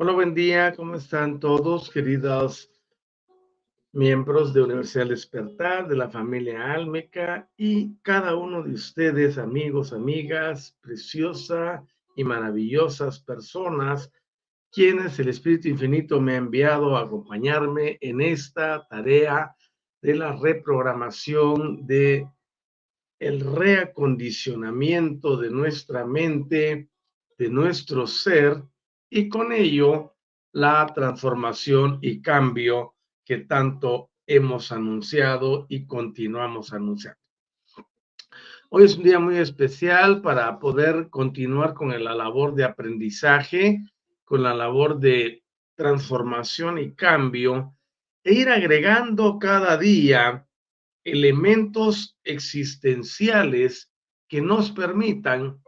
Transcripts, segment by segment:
Hola, buen día, ¿cómo están todos, queridos miembros de Universidad Despertar, de la familia Álmica y cada uno de ustedes, amigos, amigas, preciosa y maravillosas personas, quienes el Espíritu Infinito me ha enviado a acompañarme en esta tarea de la reprogramación de el reacondicionamiento de nuestra mente, de nuestro ser y con ello la transformación y cambio que tanto hemos anunciado y continuamos anunciando. Hoy es un día muy especial para poder continuar con la labor de aprendizaje, con la labor de transformación y cambio e ir agregando cada día elementos existenciales que nos permitan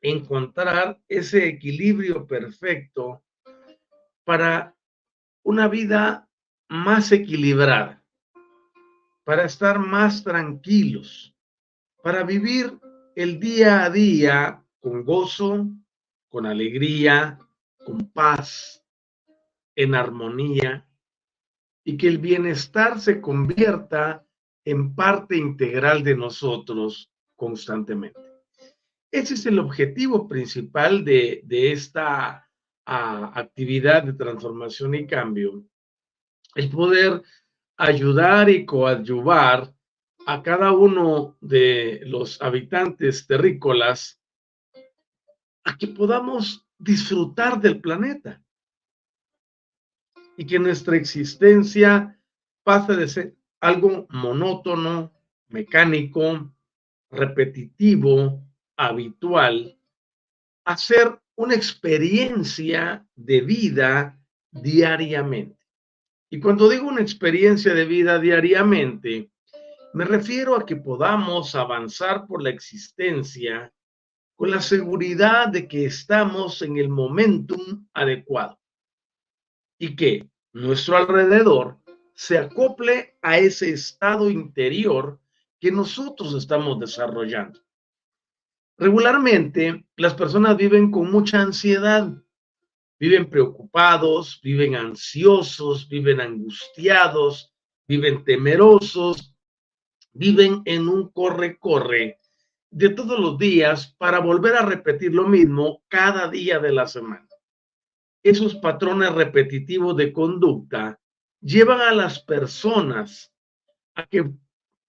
encontrar ese equilibrio perfecto para una vida más equilibrada, para estar más tranquilos, para vivir el día a día con gozo, con alegría, con paz, en armonía, y que el bienestar se convierta en parte integral de nosotros constantemente. Ese es el objetivo principal de, esta ah, actividad de transformación y cambio, el poder ayudar y coadyuvar a cada uno de los habitantes terrícolas a que podamos disfrutar del planeta. Y que nuestra existencia pase de ser algo monótono, mecánico, repetitivo, habitual hacer una experiencia de vida diariamente. Y cuando digo una experiencia de vida diariamente, me refiero a que podamos avanzar por la existencia con la seguridad de que estamos en el momentum adecuado y que nuestro alrededor se acople a ese estado interior que nosotros estamos desarrollando. Regularmente las personas viven con mucha ansiedad, viven preocupados, viven ansiosos, viven angustiados, viven temerosos, viven en un corre-corre de todos los días para volver a repetir lo mismo cada día de la semana. Esos patrones repetitivos de conducta llevan a las personas a que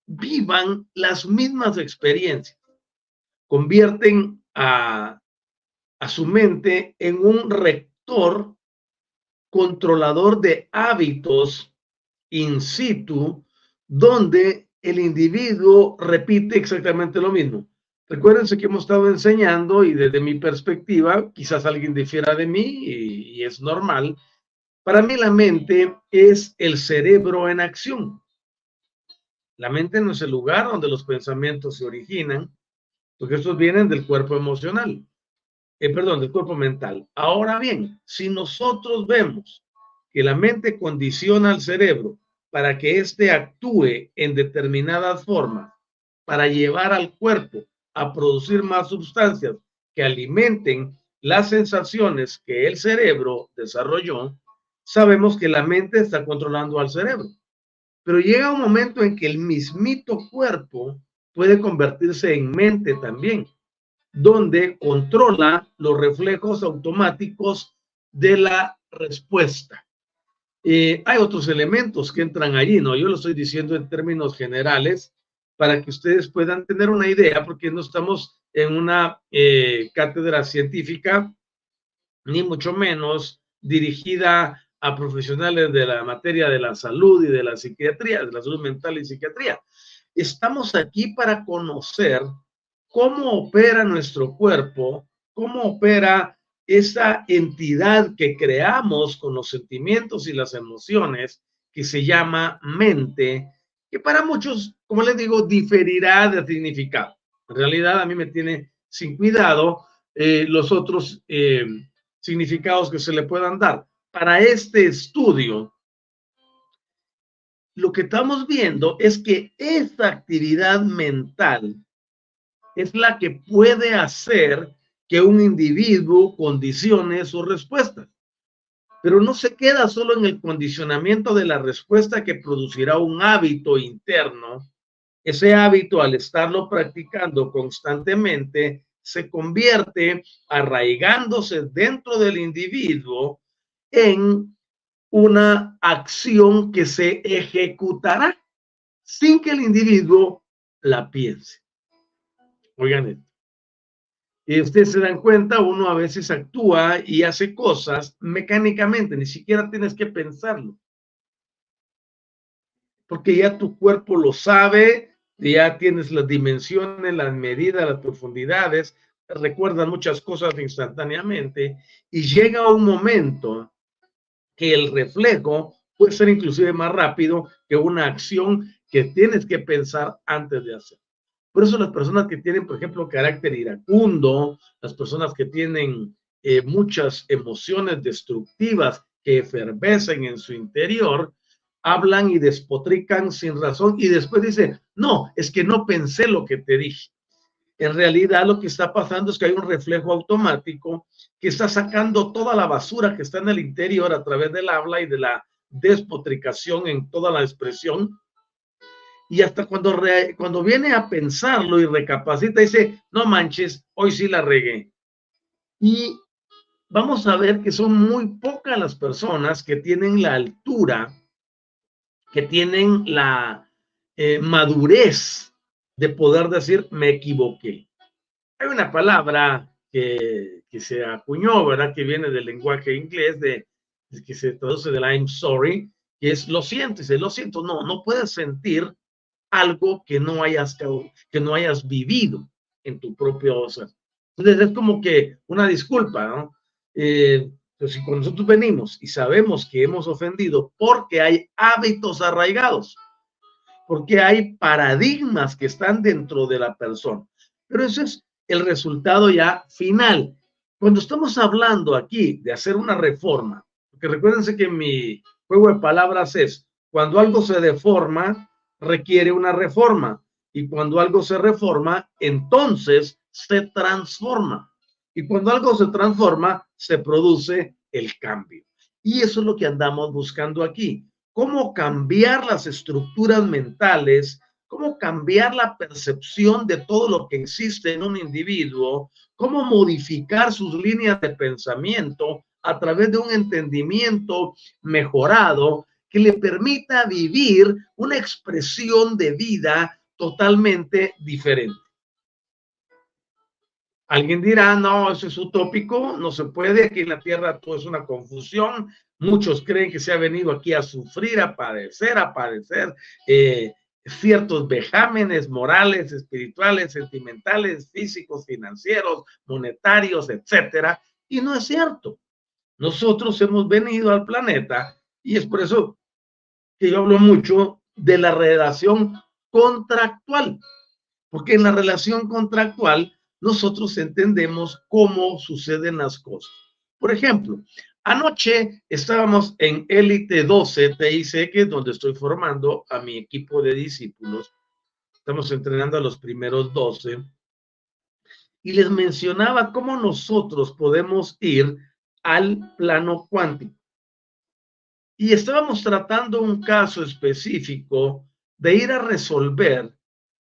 vivan las mismas experiencias. Convierten a, a su mente en un rector controlador de hábitos in situ, donde el individuo repite exactamente lo mismo. Recuérdense que hemos estado enseñando y desde mi perspectiva, quizás alguien difiera de mí y, y es normal, para mí la mente es el cerebro en acción. La mente no es el lugar donde los pensamientos se originan, porque estos vienen del cuerpo emocional, eh, perdón, del cuerpo mental. Ahora bien, si nosotros vemos que la mente condiciona al cerebro para que éste actúe en determinadas formas, para llevar al cuerpo a producir más sustancias que alimenten las sensaciones que el cerebro desarrolló, sabemos que la mente está controlando al cerebro. Pero llega un momento en que el mismito cuerpo puede convertirse en mente también, donde controla los reflejos automáticos de la respuesta. Eh, hay otros elementos que entran allí, ¿no? Yo lo estoy diciendo en términos generales para que ustedes puedan tener una idea, porque no estamos en una eh, cátedra científica, ni mucho menos dirigida a profesionales de la materia de la salud y de la psiquiatría, de la salud mental y psiquiatría. Estamos aquí para conocer cómo opera nuestro cuerpo, cómo opera esa entidad que creamos con los sentimientos y las emociones, que se llama mente, que para muchos, como les digo, diferirá de significado. En realidad a mí me tiene sin cuidado eh, los otros eh, significados que se le puedan dar para este estudio, lo que estamos viendo es que esta actividad mental es la que puede hacer que un individuo condicione sus respuestas. Pero no se queda solo en el condicionamiento de la respuesta que producirá un hábito interno. Ese hábito, al estarlo practicando constantemente, se convierte arraigándose dentro del individuo en una acción que se ejecutará sin que el individuo la piense. Oigan esto. Y ustedes se dan cuenta, uno a veces actúa y hace cosas mecánicamente, ni siquiera tienes que pensarlo. Porque ya tu cuerpo lo sabe, ya tienes las dimensiones, las medidas, las profundidades, recuerdan muchas cosas instantáneamente y llega un momento que el reflejo puede ser inclusive más rápido que una acción que tienes que pensar antes de hacer. Por eso las personas que tienen, por ejemplo, carácter iracundo, las personas que tienen eh, muchas emociones destructivas que efervescen en su interior, hablan y despotrican sin razón y después dicen, no, es que no pensé lo que te dije. En realidad lo que está pasando es que hay un reflejo automático que está sacando toda la basura que está en el interior a través del habla y de la despotricación en toda la expresión. Y hasta cuando, cuando viene a pensarlo y recapacita, dice, no manches, hoy sí la regué. Y vamos a ver que son muy pocas las personas que tienen la altura, que tienen la eh, madurez de poder decir, me equivoqué. Hay una palabra que, que, se acuñó, ¿verdad? Que viene del lenguaje inglés, de, que se traduce del I'm sorry, que es lo siento, dice, lo siento, no, no puedes sentir algo que no hayas, que no hayas vivido en tu propio ser. Entonces es como que una disculpa, ¿no? Eh, pues si nosotros venimos y sabemos que hemos ofendido porque hay hábitos arraigados, porque hay paradigmas que están dentro de la persona. Pero eso es el resultado ya final. Cuando estamos hablando aquí de hacer una reforma, porque recuérdense que mi juego de palabras es, cuando algo se deforma, requiere una reforma. Y cuando algo se reforma, entonces se transforma. Y cuando algo se transforma, se produce el cambio. Y eso es lo que andamos buscando aquí. Cómo cambiar las estructuras mentales cómo cambiar la percepción de todo lo que existe en un individuo, cómo modificar sus líneas de pensamiento a través de un entendimiento mejorado que le permita vivir una expresión de vida totalmente diferente. Alguien dirá, no, eso es utópico, no se puede, aquí en la tierra todo es una confusión, muchos creen que se ha venido aquí a sufrir, a padecer, a padecer eh, ciertos vejámenes morales, espirituales, sentimentales, físicos, financieros, monetarios, etcétera, y no es cierto. Nosotros hemos venido al planeta y es por eso que yo hablo mucho de la relación contractual, porque en la relación contractual nosotros entendemos cómo suceden las cosas. Por ejemplo, anoche estábamos en Élite 12 TIC, donde estoy formando a mi equipo de discípulos. Estamos entrenando a los primeros 12. Y les mencionaba cómo nosotros podemos ir al plano cuántico. Y estábamos tratando un caso específico de ir a resolver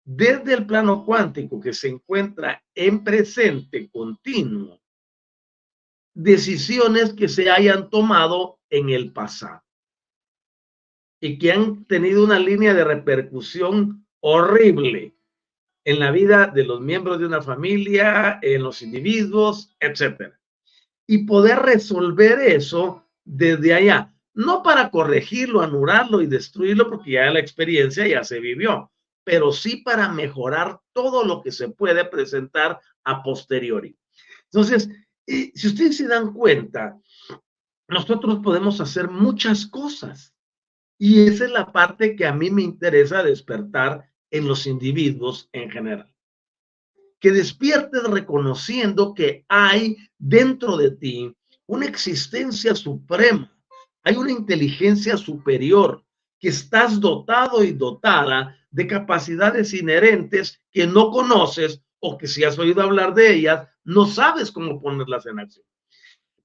desde el plano cuántico que se encuentra en presente continuo, decisiones que se hayan tomado en el pasado y que han tenido una línea de repercusión horrible en la vida de los miembros de una familia, en los individuos, etc. Y poder resolver eso desde allá, no para corregirlo, anularlo y destruirlo, porque ya la experiencia ya se vivió, pero sí para mejorar todo lo que se puede presentar a posteriori. Entonces, si ustedes se dan cuenta, nosotros podemos hacer muchas cosas. Y esa es la parte que a mí me interesa despertar en los individuos en general. Que despiertes reconociendo que hay dentro de ti una existencia suprema, hay una inteligencia superior, que estás dotado y dotada de capacidades inherentes que no conoces o que si has oído hablar de ellas, no sabes cómo ponerlas en acción.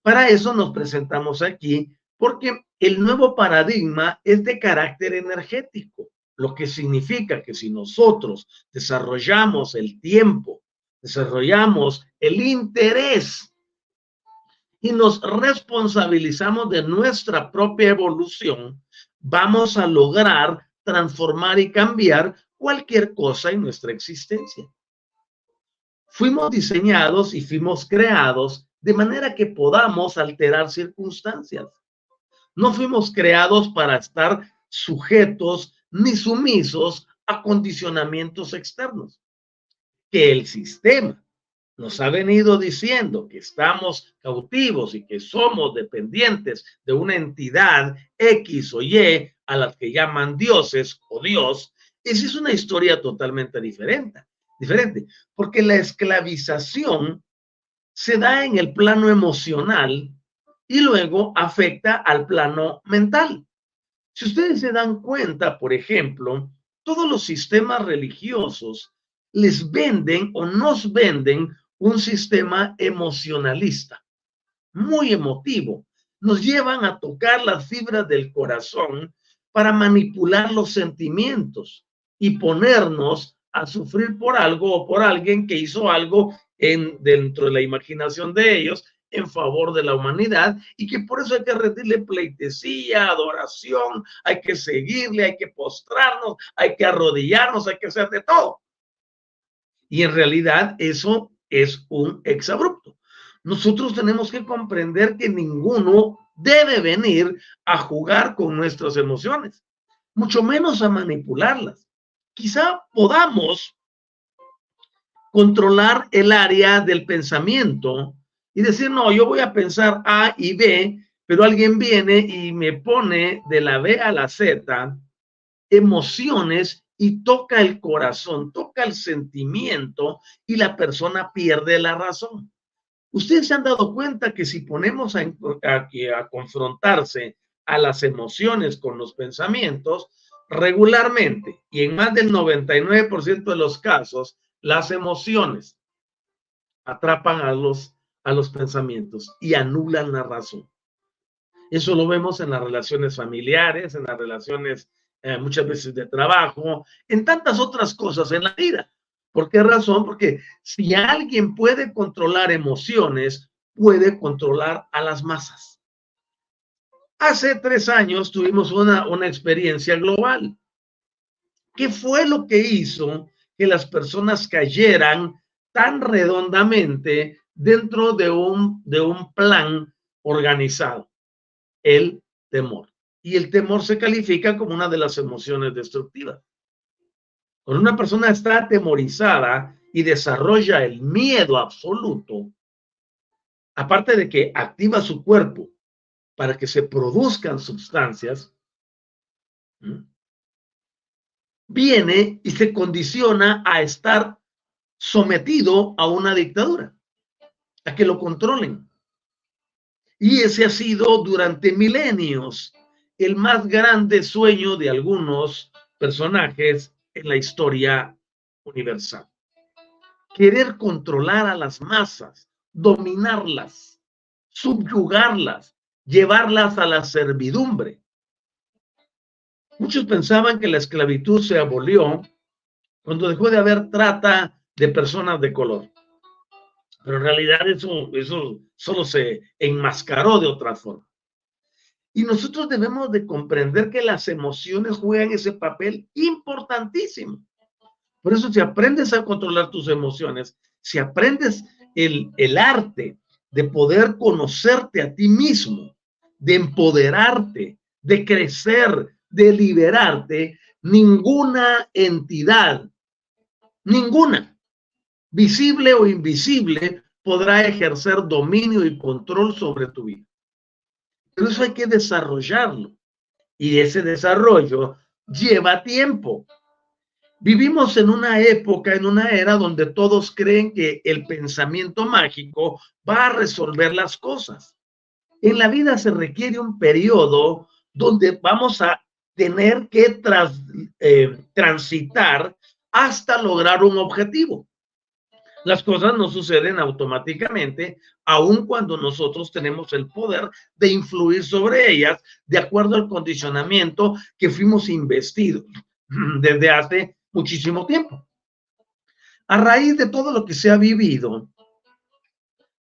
Para eso nos presentamos aquí, porque el nuevo paradigma es de carácter energético, lo que significa que si nosotros desarrollamos el tiempo, desarrollamos el interés y nos responsabilizamos de nuestra propia evolución, vamos a lograr transformar y cambiar cualquier cosa en nuestra existencia. Fuimos diseñados y fuimos creados de manera que podamos alterar circunstancias. No fuimos creados para estar sujetos ni sumisos a condicionamientos externos. Que el sistema nos ha venido diciendo que estamos cautivos y que somos dependientes de una entidad X o Y a las que llaman dioses o Dios, esa es una historia totalmente diferente, diferente, porque la esclavización se da en el plano emocional y luego afecta al plano mental. Si ustedes se dan cuenta, por ejemplo, todos los sistemas religiosos les venden o nos venden un sistema emocionalista, muy emotivo. Nos llevan a tocar las fibras del corazón para manipular los sentimientos y ponernos a sufrir por algo o por alguien que hizo algo en, dentro de la imaginación de ellos en favor de la humanidad y que por eso hay que rendirle pleitesía, adoración, hay que seguirle, hay que postrarnos, hay que arrodillarnos, hay que hacer de todo. Y en realidad eso es un exabrupto. Nosotros tenemos que comprender que ninguno debe venir a jugar con nuestras emociones, mucho menos a manipularlas. Quizá podamos controlar el área del pensamiento y decir, no, yo voy a pensar A y B, pero alguien viene y me pone de la B a la Z emociones y toca el corazón, toca el sentimiento y la persona pierde la razón. Ustedes se han dado cuenta que si ponemos a, a, confrontarse a las emociones con los pensamientos, regularmente y en más del 99% de los casos, las emociones atrapan a los, a los pensamientos y anulan la razón. Eso lo vemos en las relaciones familiares, en las relaciones eh, muchas veces de trabajo, en tantas otras cosas en la vida. ¿Por qué razón? Porque si alguien puede controlar emociones, puede controlar a las masas. Hace tres años tuvimos una, una experiencia global. ¿Qué fue lo que hizo que las personas cayeran tan redondamente dentro de un, de un plan organizado? El temor. Y el temor se califica como una de las emociones destructivas. Cuando una persona está atemorizada y desarrolla el miedo absoluto, aparte de que activa su cuerpo para que se produzcan sustancias, viene y se condiciona a estar sometido a una dictadura, a que lo controlen. Y ese ha sido durante milenios el más grande sueño de algunos personajes en la historia universal. Querer controlar a las masas, dominarlas, subyugarlas, llevarlas a la servidumbre. Muchos pensaban que la esclavitud se abolió cuando dejó de haber trata de personas de color. Pero en realidad eso, eso solo se enmascaró de otra forma. Y nosotros debemos de comprender que las emociones juegan ese papel importantísimo. Por eso si aprendes a controlar tus emociones, si aprendes el, el arte de poder conocerte a ti mismo, de empoderarte, de crecer, de liberarte, ninguna entidad, ninguna, visible o invisible, podrá ejercer dominio y control sobre tu vida. Pero eso hay que desarrollarlo. Y ese desarrollo lleva tiempo. Vivimos en una época, en una era donde todos creen que el pensamiento mágico va a resolver las cosas. En la vida se requiere un periodo donde vamos a tener que eh, transitar hasta lograr un objetivo. Las cosas no suceden automáticamente, aun cuando nosotros tenemos el poder de influir sobre ellas de acuerdo al condicionamiento que fuimos investidos desde hace muchísimo tiempo. A raíz de todo lo que se ha vivido,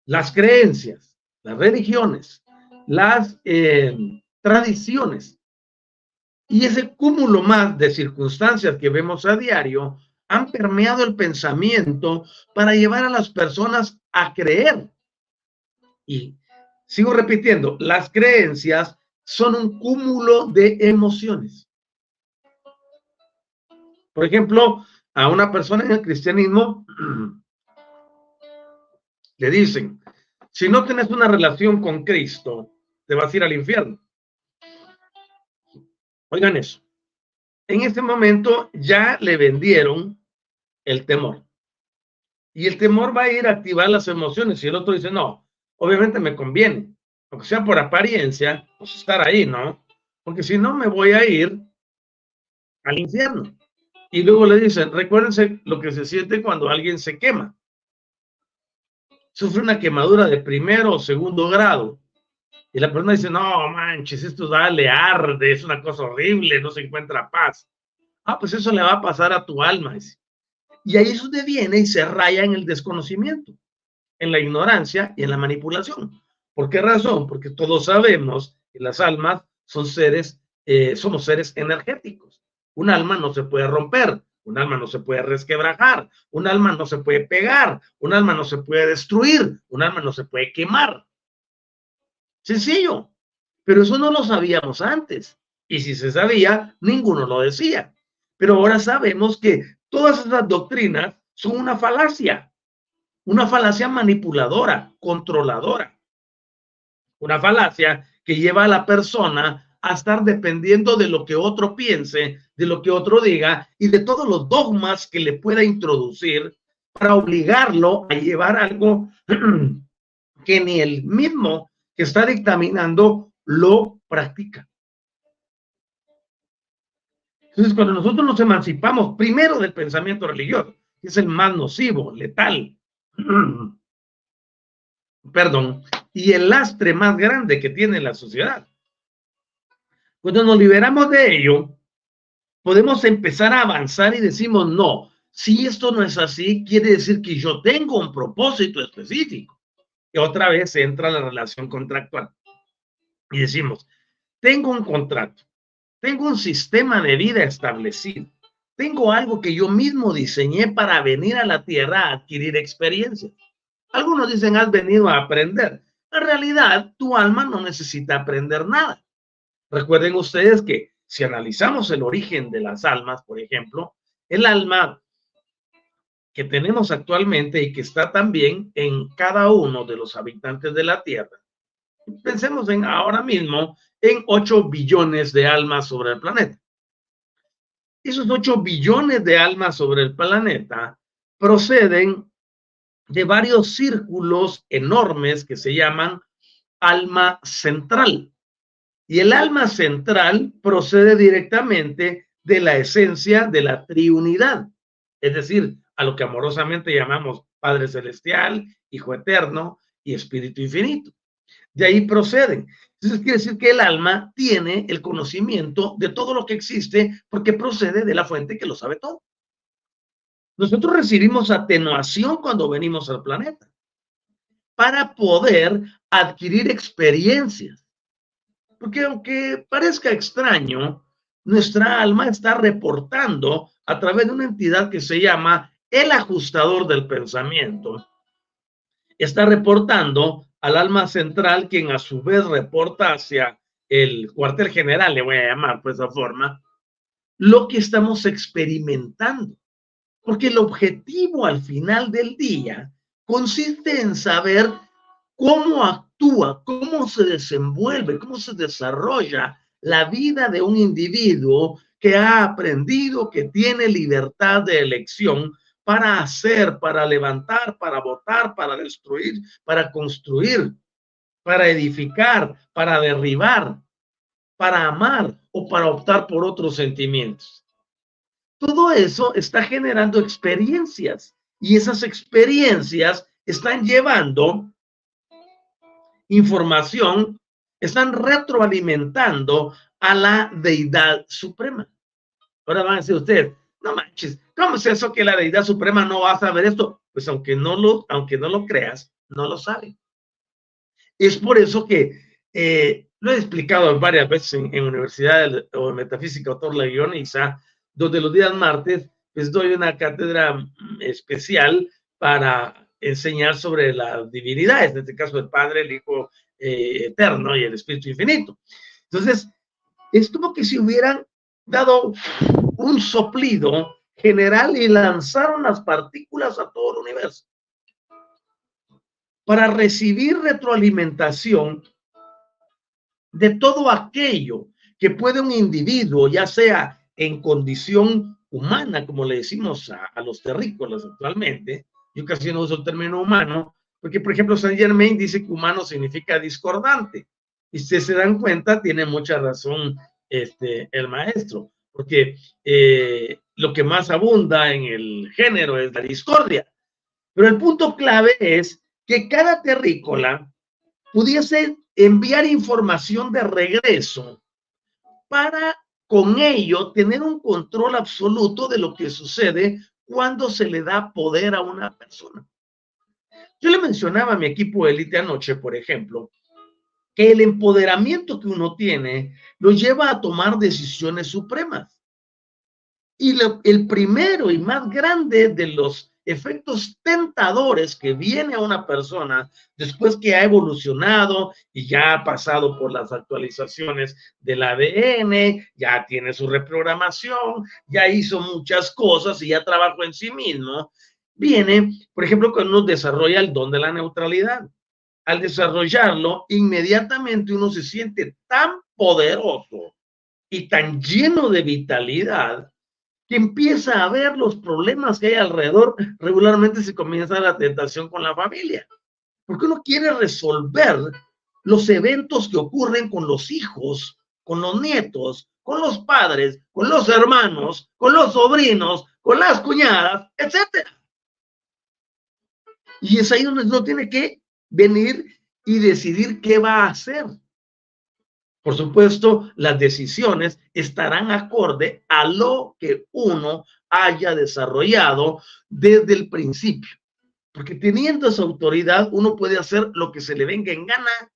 las creencias, las religiones, las eh, tradiciones y ese cúmulo más de circunstancias que vemos a diario han permeado el pensamiento para llevar a las personas a creer. Y sigo repitiendo, las creencias son un cúmulo de emociones. Por ejemplo, a una persona en el cristianismo le dicen, si no tienes una relación con Cristo, te vas a ir al infierno. Oigan eso. En este momento ya le vendieron el temor. Y el temor va a ir a activar las emociones. Y el otro dice, no, obviamente me conviene, aunque sea por apariencia, pues estar ahí, ¿no? Porque si no, me voy a ir al infierno. Y luego le dicen, recuérdense lo que se siente cuando alguien se quema. Sufre una quemadura de primero o segundo grado. Y la persona dice, no manches, esto dale arde, es una cosa horrible, no se encuentra paz. Ah, pues eso le va a pasar a tu alma. Y ahí es donde viene y se raya en el desconocimiento, en la ignorancia y en la manipulación. ¿Por qué razón? Porque todos sabemos que las almas son seres, eh, somos seres energéticos. Un alma no se puede romper, un alma no se puede resquebrajar, un alma no se puede pegar, un alma no se puede destruir, un alma no se puede quemar. Sencillo. Pero eso no lo sabíamos antes. Y si se sabía, ninguno lo decía. Pero ahora sabemos que Todas esas doctrinas son una falacia, una falacia manipuladora, controladora, una falacia que lleva a la persona a estar dependiendo de lo que otro piense, de lo que otro diga y de todos los dogmas que le pueda introducir para obligarlo a llevar algo que ni el mismo que está dictaminando lo practica. Entonces, cuando nosotros nos emancipamos primero del pensamiento religioso, que es el más nocivo, letal, perdón, y el lastre más grande que tiene la sociedad. Cuando nos liberamos de ello, podemos empezar a avanzar y decimos, no, si esto no es así, quiere decir que yo tengo un propósito específico. Y otra vez entra la relación contractual. Y decimos, tengo un contrato, tengo un sistema de vida establecido, tengo algo que yo mismo diseñé para venir a la tierra a adquirir experiencia. Algunos dicen, has venido a aprender. En realidad, tu alma no necesita aprender nada. Recuerden ustedes que si analizamos el origen de las almas, por ejemplo, el alma que tenemos actualmente y que está también en cada uno de los habitantes de la Tierra. Pensemos en ahora mismo en 8 billones de almas sobre el planeta. Esos 8 billones de almas sobre el planeta proceden de varios círculos enormes que se llaman alma central. Y el alma central procede directamente de la esencia de la triunidad, es decir, a lo que amorosamente llamamos Padre Celestial, Hijo Eterno y Espíritu Infinito. De ahí proceden. Entonces quiere decir que el alma tiene el conocimiento de todo lo que existe porque procede de la fuente que lo sabe todo. Nosotros recibimos atenuación cuando venimos al planeta para poder adquirir experiencias. Porque aunque parezca extraño, nuestra alma está reportando a través de una entidad que se llama el ajustador del pensamiento. Está reportando al alma central, quien a su vez reporta hacia el cuartel general, le voy a llamar por esa forma, lo que estamos experimentando. Porque el objetivo al final del día consiste en saber cómo cómo se desenvuelve, cómo se desarrolla la vida de un individuo que ha aprendido que tiene libertad de elección para hacer, para levantar, para votar, para destruir, para construir, para edificar, para derribar, para amar o para optar por otros sentimientos. Todo eso está generando experiencias y esas experiencias están llevando información, están retroalimentando a la deidad suprema. Ahora van a decir ustedes, no manches, ¿cómo es eso que la deidad suprema no va a saber esto? Pues aunque no lo, aunque no lo creas, no lo sabe. Es por eso que eh, lo he explicado varias veces en, en Universidad o Metafísica Autor La Guioniza, donde los días martes les doy una cátedra especial para enseñar sobre las divinidades, en este caso el Padre, el Hijo eh, Eterno y el Espíritu Infinito. Entonces, es como que si hubieran dado un soplido general y lanzaron las partículas a todo el universo para recibir retroalimentación de todo aquello que puede un individuo, ya sea en condición humana, como le decimos a, a los terrícolas actualmente, yo casi no uso el término humano, porque por ejemplo Saint Germain dice que humano significa discordante. Y si se dan cuenta, tiene mucha razón este, el maestro, porque eh, lo que más abunda en el género es la discordia. Pero el punto clave es que cada terrícola pudiese enviar información de regreso para con ello tener un control absoluto de lo que sucede cuando se le da poder a una persona. Yo le mencionaba a mi equipo de élite anoche, por ejemplo, que el empoderamiento que uno tiene lo lleva a tomar decisiones supremas. Y el primero y más grande de los efectos tentadores que viene a una persona después que ha evolucionado y ya ha pasado por las actualizaciones del ADN, ya tiene su reprogramación, ya hizo muchas cosas y ya trabajó en sí mismo, viene, por ejemplo, cuando uno desarrolla el don de la neutralidad. Al desarrollarlo, inmediatamente uno se siente tan poderoso y tan lleno de vitalidad que empieza a ver los problemas que hay alrededor, regularmente se comienza la tentación con la familia. Porque uno quiere resolver los eventos que ocurren con los hijos, con los nietos, con los padres, con los hermanos, con los sobrinos, con las cuñadas, etc. Y es ahí donde uno tiene que venir y decidir qué va a hacer. Por supuesto, las decisiones estarán acorde a lo que uno haya desarrollado desde el principio. Porque teniendo esa autoridad, uno puede hacer lo que se le venga en gana.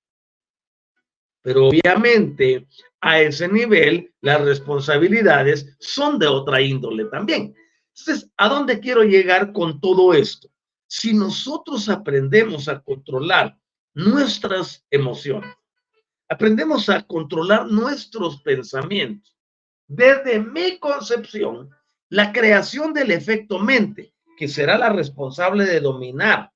Pero obviamente a ese nivel las responsabilidades son de otra índole también. Entonces, ¿a dónde quiero llegar con todo esto? Si nosotros aprendemos a controlar nuestras emociones, aprendemos a controlar nuestros pensamientos, desde mi concepción, la creación del efecto mente, que será la responsable de dominar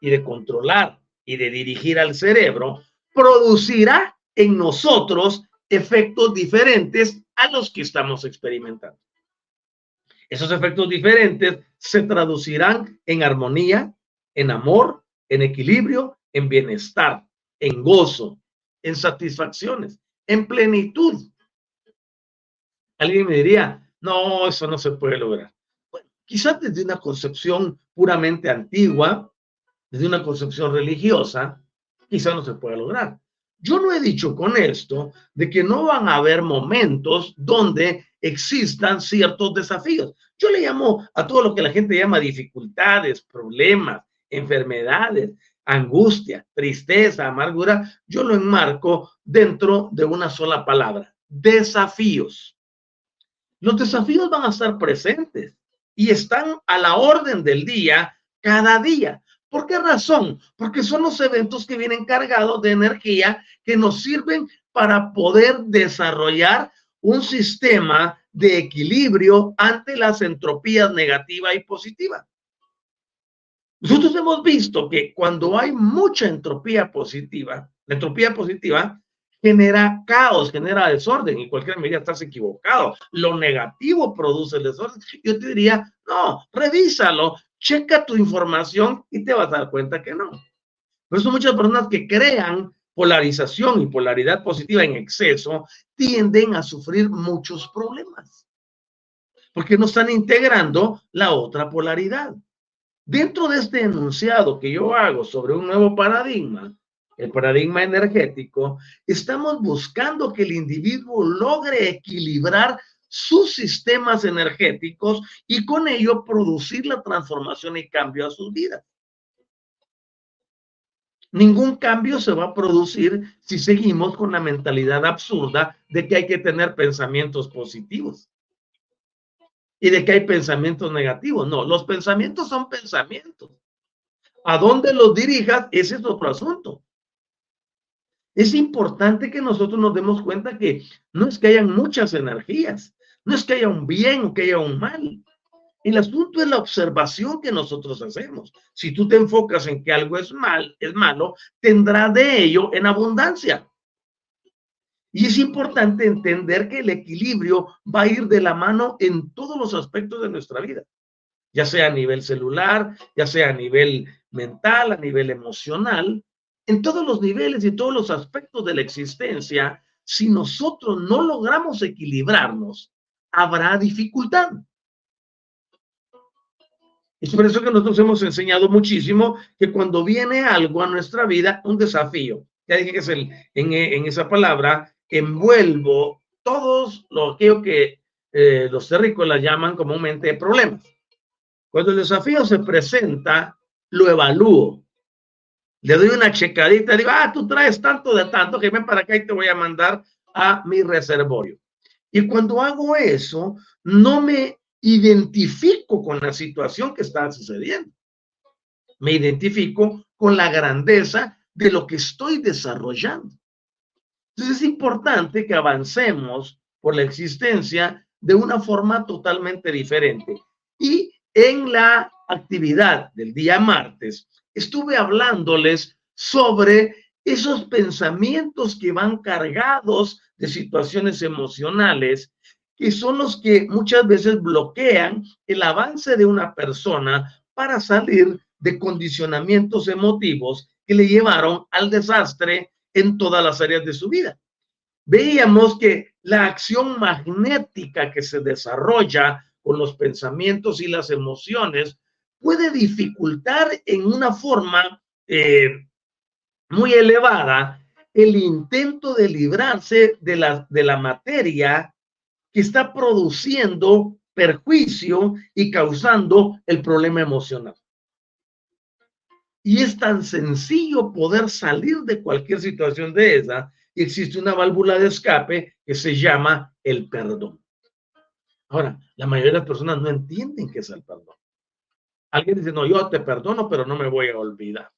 y de controlar y de dirigir al cerebro, producirá en nosotros efectos diferentes a los que estamos experimentando. Esos efectos diferentes se traducirán en armonía, en amor, en equilibrio, en bienestar, en gozo, en satisfacciones, en plenitud. Alguien me diría, no, eso no se puede lograr. Bueno, quizás desde una concepción puramente antigua, desde una concepción religiosa, quizás no se pueda lograr. Yo no he dicho con esto de que no van a haber momentos donde existan ciertos desafíos. Yo le llamo a todo lo que la gente llama dificultades, problemas, enfermedades, angustia, tristeza, amargura. Yo lo enmarco dentro de una sola palabra, desafíos. Los desafíos van a estar presentes y están a la orden del día cada día. ¿Por qué razón? Porque son los eventos que vienen cargados de energía que nos sirven para poder desarrollar un sistema de equilibrio ante las entropías negativa y positiva. Nosotros hemos visto que cuando hay mucha entropía positiva, la entropía positiva genera caos, genera desorden y cualquier medida estás equivocado. Lo negativo produce el desorden. Yo te diría, no, revísalo, checa tu información y te vas a dar cuenta que no. Por eso muchas personas que crean polarización y polaridad positiva en exceso tienden a sufrir muchos problemas, porque no están integrando la otra polaridad. Dentro de este enunciado que yo hago sobre un nuevo paradigma, el paradigma energético, estamos buscando que el individuo logre equilibrar sus sistemas energéticos y con ello producir la transformación y cambio a sus vidas. Ningún cambio se va a producir si seguimos con la mentalidad absurda de que hay que tener pensamientos positivos y de que hay pensamientos negativos. No, los pensamientos son pensamientos. A dónde los dirijas, ese es otro asunto. Es importante que nosotros nos demos cuenta que no es que hayan muchas energías, no es que haya un bien o que haya un mal. El asunto es la observación que nosotros hacemos. Si tú te enfocas en que algo es mal, es malo, tendrá de ello en abundancia. Y es importante entender que el equilibrio va a ir de la mano en todos los aspectos de nuestra vida, ya sea a nivel celular, ya sea a nivel mental, a nivel emocional, en todos los niveles y todos los aspectos de la existencia. Si nosotros no logramos equilibrarnos, habrá dificultad. Es por eso que nosotros hemos enseñado muchísimo que cuando viene algo a nuestra vida, un desafío, ya dije que es el, en, en esa palabra, envuelvo todos lo que eh, los terrícolas llaman comúnmente problemas. Cuando el desafío se presenta, lo evalúo. Le doy una checadita, digo, ah, tú traes tanto de tanto que ven para acá y te voy a mandar a mi reservorio. Y cuando hago eso, no me identifico con la situación que está sucediendo. Me identifico con la grandeza de lo que estoy desarrollando. Entonces es importante que avancemos por la existencia de una forma totalmente diferente. Y en la actividad del día martes estuve hablándoles sobre esos pensamientos que van cargados de situaciones emocionales que son los que muchas veces bloquean el avance de una persona para salir de condicionamientos emotivos que le llevaron al desastre en todas las áreas de su vida. Veíamos que la acción magnética que se desarrolla con los pensamientos y las emociones puede dificultar en una forma eh, muy elevada el intento de librarse de la, de la materia que está produciendo perjuicio y causando el problema emocional. Y es tan sencillo poder salir de cualquier situación de esa y existe una válvula de escape que se llama el perdón. Ahora, la mayoría de las personas no entienden qué es el perdón. Alguien dice, no, yo te perdono, pero no me voy a olvidar.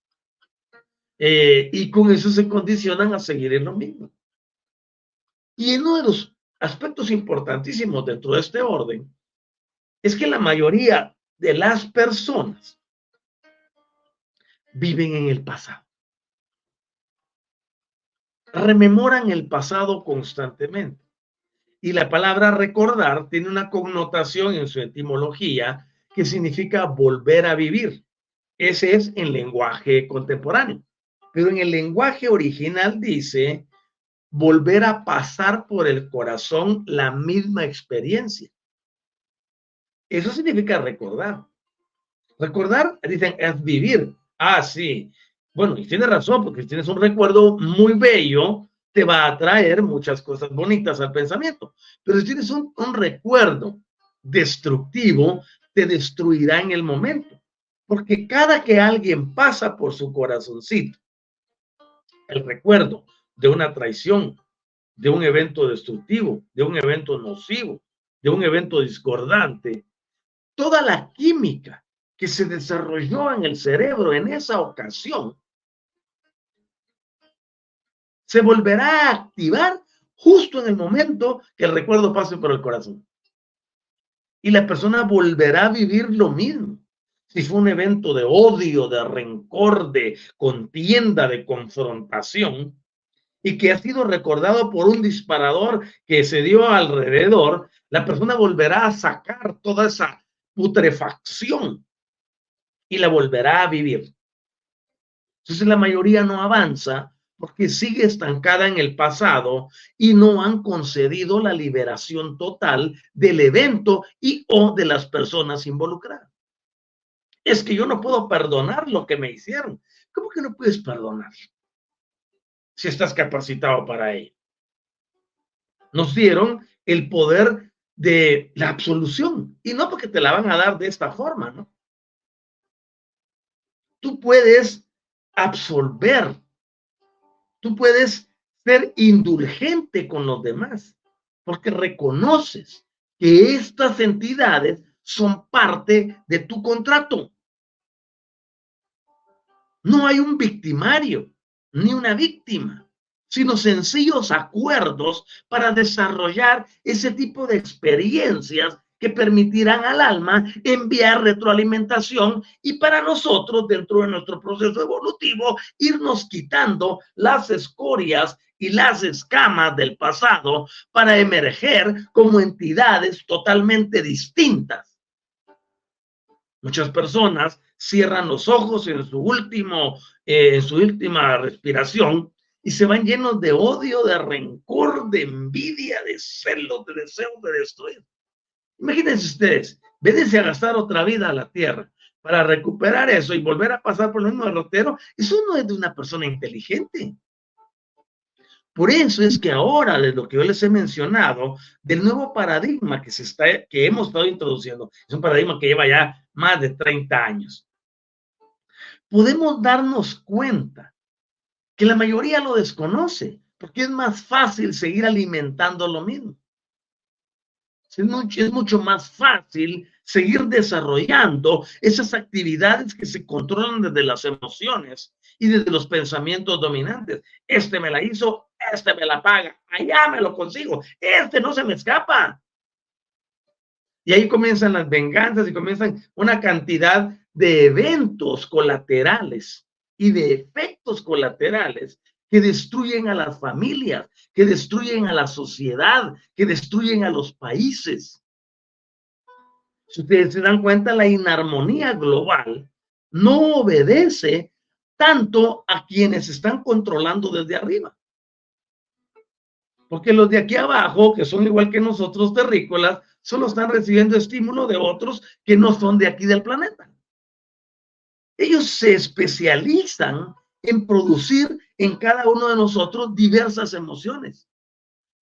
Eh, y con eso se condicionan a seguir en lo mismo. Y uno de los aspectos importantísimos dentro de este orden es que la mayoría de las personas viven en el pasado. Rememoran el pasado constantemente. Y la palabra recordar tiene una connotación en su etimología que significa volver a vivir. Ese es el lenguaje contemporáneo. Pero en el lenguaje original dice volver a pasar por el corazón la misma experiencia. Eso significa recordar. Recordar, dicen, es vivir. Ah, sí. Bueno, y tiene razón, porque si tienes un recuerdo muy bello, te va a traer muchas cosas bonitas al pensamiento. Pero si tienes un, un recuerdo destructivo, te destruirá en el momento. Porque cada que alguien pasa por su corazoncito, el recuerdo de una traición, de un evento destructivo, de un evento nocivo, de un evento discordante, toda la química que se desarrolló en el cerebro en esa ocasión se volverá a activar justo en el momento que el recuerdo pase por el corazón y la persona volverá a vivir lo mismo. Si fue un evento de odio, de rencor, de contienda, de confrontación, y que ha sido recordado por un disparador que se dio alrededor, la persona volverá a sacar toda esa putrefacción y la volverá a vivir. Entonces la mayoría no avanza porque sigue estancada en el pasado y no han concedido la liberación total del evento y o de las personas involucradas. Es que yo no puedo perdonar lo que me hicieron. ¿Cómo que no puedes perdonar? Si estás capacitado para ello. Nos dieron el poder de la absolución y no porque te la van a dar de esta forma, ¿no? Tú puedes absolver Tú puedes ser indulgente con los demás porque reconoces que estas entidades son parte de tu contrato. No hay un victimario ni una víctima, sino sencillos acuerdos para desarrollar ese tipo de experiencias que permitirán al alma enviar retroalimentación y para nosotros, dentro de nuestro proceso evolutivo, irnos quitando las escorias y las escamas del pasado para emerger como entidades totalmente distintas. Muchas personas cierran los ojos en su último, eh, en su última respiración y se van llenos de odio, de rencor, de envidia, de celos, de deseo de destruir. Imagínense ustedes, védense a gastar otra vida a la tierra para recuperar eso y volver a pasar por el mismo derrotero. Eso no es de una persona inteligente. Por eso es que ahora, de lo que yo les he mencionado, del nuevo paradigma que, se está, que hemos estado introduciendo, es un paradigma que lleva ya más de 30 años, podemos darnos cuenta que la mayoría lo desconoce, porque es más fácil seguir alimentando lo mismo. Es mucho, más fácil seguir desarrollando esas actividades que se controlan desde las emociones y desde los pensamientos dominantes. Este me la hizo, este me la paga, allá me lo consigo, este no se me escapa. Y ahí comienzan las venganzas y comienzan una cantidad de eventos colaterales y de efectos colaterales que destruyen a las familias, que destruyen a la sociedad, que destruyen a los países. Si ustedes se dan cuenta, la inarmonía global no obedece tanto a quienes están controlando desde arriba. Porque los de aquí abajo, que son igual que nosotros terrícolas, solo están recibiendo estímulo de otros que no son de aquí del planeta. Ellos se especializan en producir en cada uno de nosotros diversas emociones,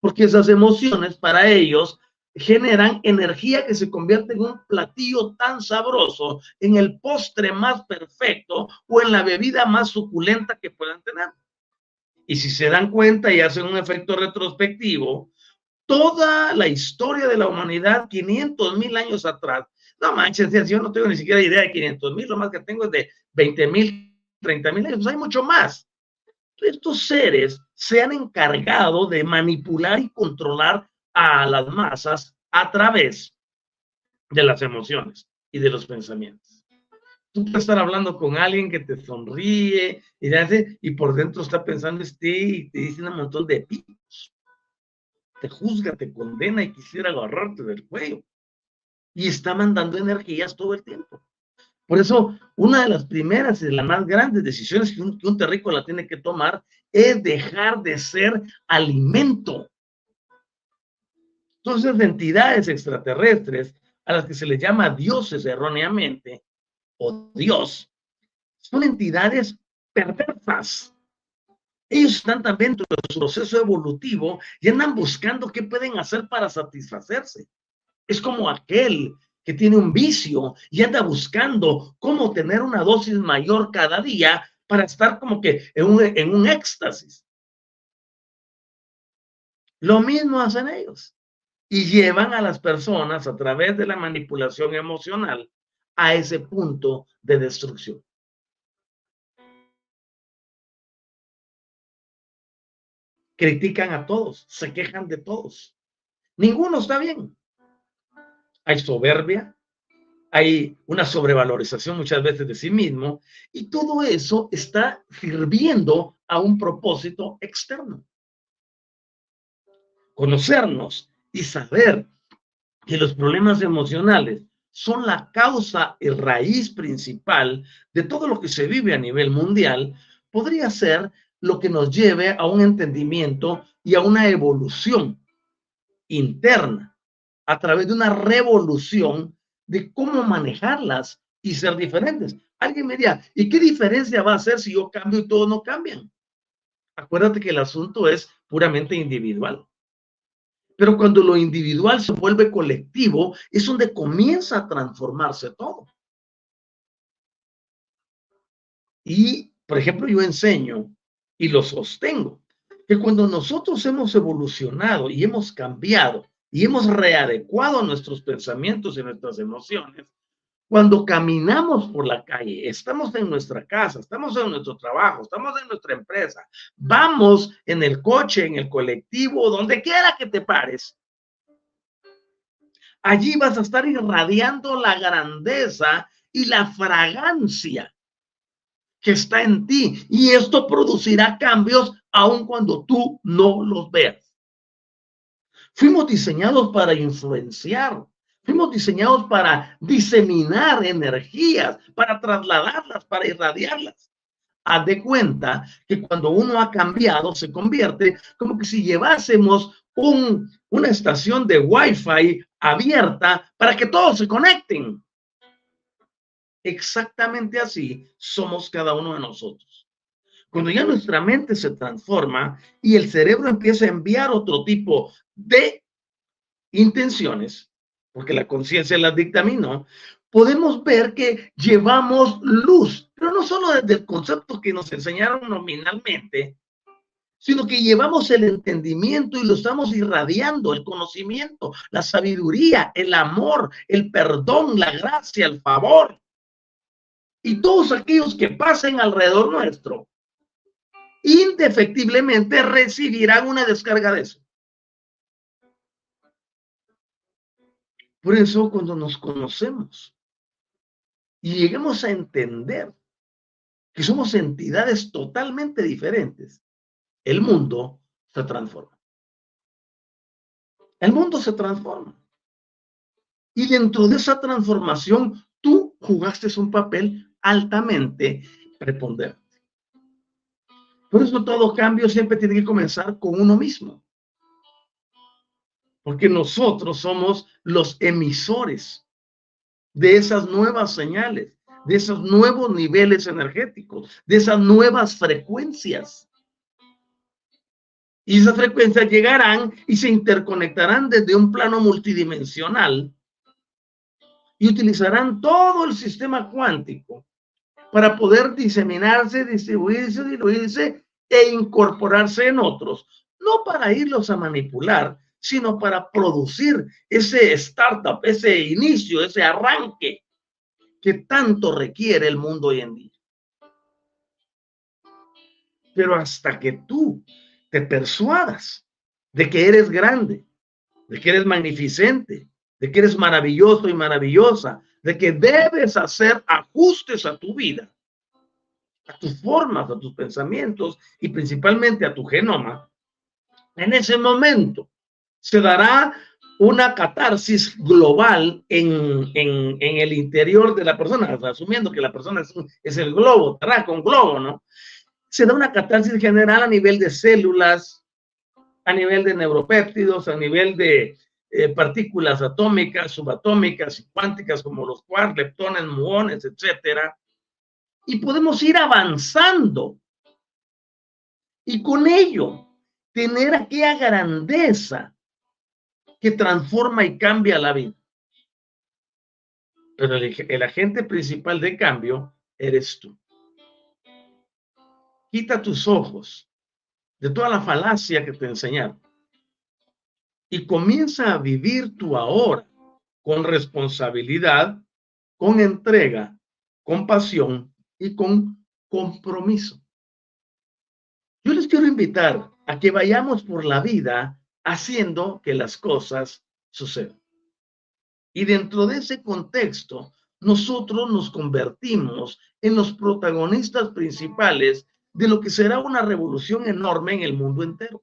porque esas emociones para ellos generan energía que se convierte en un platillo tan sabroso, en el postre más perfecto o en la bebida más suculenta que puedan tener. Y si se dan cuenta y hacen un efecto retrospectivo, toda la historia de la humanidad, 500 mil años atrás, no manches, yo no tengo ni siquiera idea de 500 mil, lo más que tengo es de 20 mil, 30 mil años, pues hay mucho más. Estos seres se han encargado de manipular y controlar a las masas a través de las emociones y de los pensamientos. Tú puedes estar hablando con alguien que te sonríe y, hace, y por dentro está pensando este y te dice un montón de picos. Te juzga, te condena y quisiera agarrarte del cuello. Y está mandando energías todo el tiempo. Por eso, una de las primeras y de las más grandes decisiones que un, que un terrícola tiene que tomar es dejar de ser alimento. Entonces, entidades extraterrestres a las que se les llama dioses erróneamente, o Dios, son entidades perversas. Ellos están también dentro de su proceso evolutivo y andan buscando qué pueden hacer para satisfacerse. Es como aquel que tiene un vicio y anda buscando cómo tener una dosis mayor cada día para estar como que en un, en un éxtasis. Lo mismo hacen ellos y llevan a las personas a través de la manipulación emocional a ese punto de destrucción. Critican a todos, se quejan de todos. Ninguno está bien. Hay soberbia, hay una sobrevalorización muchas veces de sí mismo y todo eso está sirviendo a un propósito externo. Conocernos y saber que los problemas emocionales son la causa y raíz principal de todo lo que se vive a nivel mundial, podría ser lo que nos lleve a un entendimiento y a una evolución interna a través de una revolución de cómo manejarlas y ser diferentes. Alguien me dirá, ¿y qué diferencia va a hacer si yo cambio y todos no cambian? Acuérdate que el asunto es puramente individual. Pero cuando lo individual se vuelve colectivo, es donde comienza a transformarse todo. Y, por ejemplo, yo enseño y lo sostengo, que cuando nosotros hemos evolucionado y hemos cambiado y hemos readecuado nuestros pensamientos y nuestras emociones, cuando caminamos por la calle, estamos en nuestra casa, estamos en nuestro trabajo, estamos en nuestra empresa, vamos en el coche, en el colectivo, donde quiera que te pares, allí vas a estar irradiando la grandeza y la fragancia que está en ti. Y esto producirá cambios aun cuando tú no los veas. Fuimos diseñados para influenciar, Fuimos diseñados para diseminar energías, para trasladarlas, para irradiarlas. Haz de cuenta que cuando uno ha cambiado, se convierte como que si llevásemos un, una estación de Wi-Fi abierta para que todos se conecten. Exactamente así somos cada uno de nosotros. Cuando ya nuestra mente se transforma y el cerebro empieza a enviar otro tipo de intenciones, porque la conciencia las dictaminó, podemos ver que llevamos luz, pero no solo desde el concepto que nos enseñaron nominalmente, sino que llevamos el entendimiento y lo estamos irradiando, el conocimiento, la sabiduría, el amor, el perdón, la gracia, el favor. Y todos aquellos que pasen alrededor nuestro, indefectiblemente recibirán una descarga de eso. Por eso cuando nos conocemos y lleguemos a entender que somos entidades totalmente diferentes, el mundo se transforma. El mundo se transforma. Y dentro de esa transformación, tú jugaste un papel altamente preponderante. Por eso todo cambio siempre tiene que comenzar con uno mismo porque nosotros somos los emisores de esas nuevas señales, de esos nuevos niveles energéticos, de esas nuevas frecuencias. Y esas frecuencias llegarán y se interconectarán desde un plano multidimensional y utilizarán todo el sistema cuántico para poder diseminarse, distribuirse, diluirse e incorporarse en otros, no para irlos a manipular, sino para producir ese startup, ese inicio, ese arranque que tanto requiere el mundo hoy en día. Pero hasta que tú te persuadas de que eres grande, de que eres magnificente, de que eres maravilloso y maravillosa, de que debes hacer ajustes a tu vida, a tus formas, a tus pensamientos y principalmente a tu genoma, en ese momento se dará una catarsis global en, el interior de la persona, asumiendo que la persona es, el globo, con globo, ¿no? Se da una catarsis general a nivel de células, a nivel de neuropéptidos, a nivel de eh, partículas atómicas, subatómicas y cuánticas como los quarks, leptones, muones, etcétera. Y podemos ir avanzando. Y con ello, tener aquella grandeza que transforma y cambia la vida. Pero el, agente principal de cambio eres tú. Quita tus ojos de toda la falacia que te enseñaron y comienza a vivir tu ahora con responsabilidad, con entrega, con pasión y con compromiso. Yo les quiero invitar a que vayamos por la vida haciendo que las cosas sucedan. Y dentro de ese contexto, nosotros nos convertimos en los protagonistas principales de lo que será una revolución enorme en el mundo entero.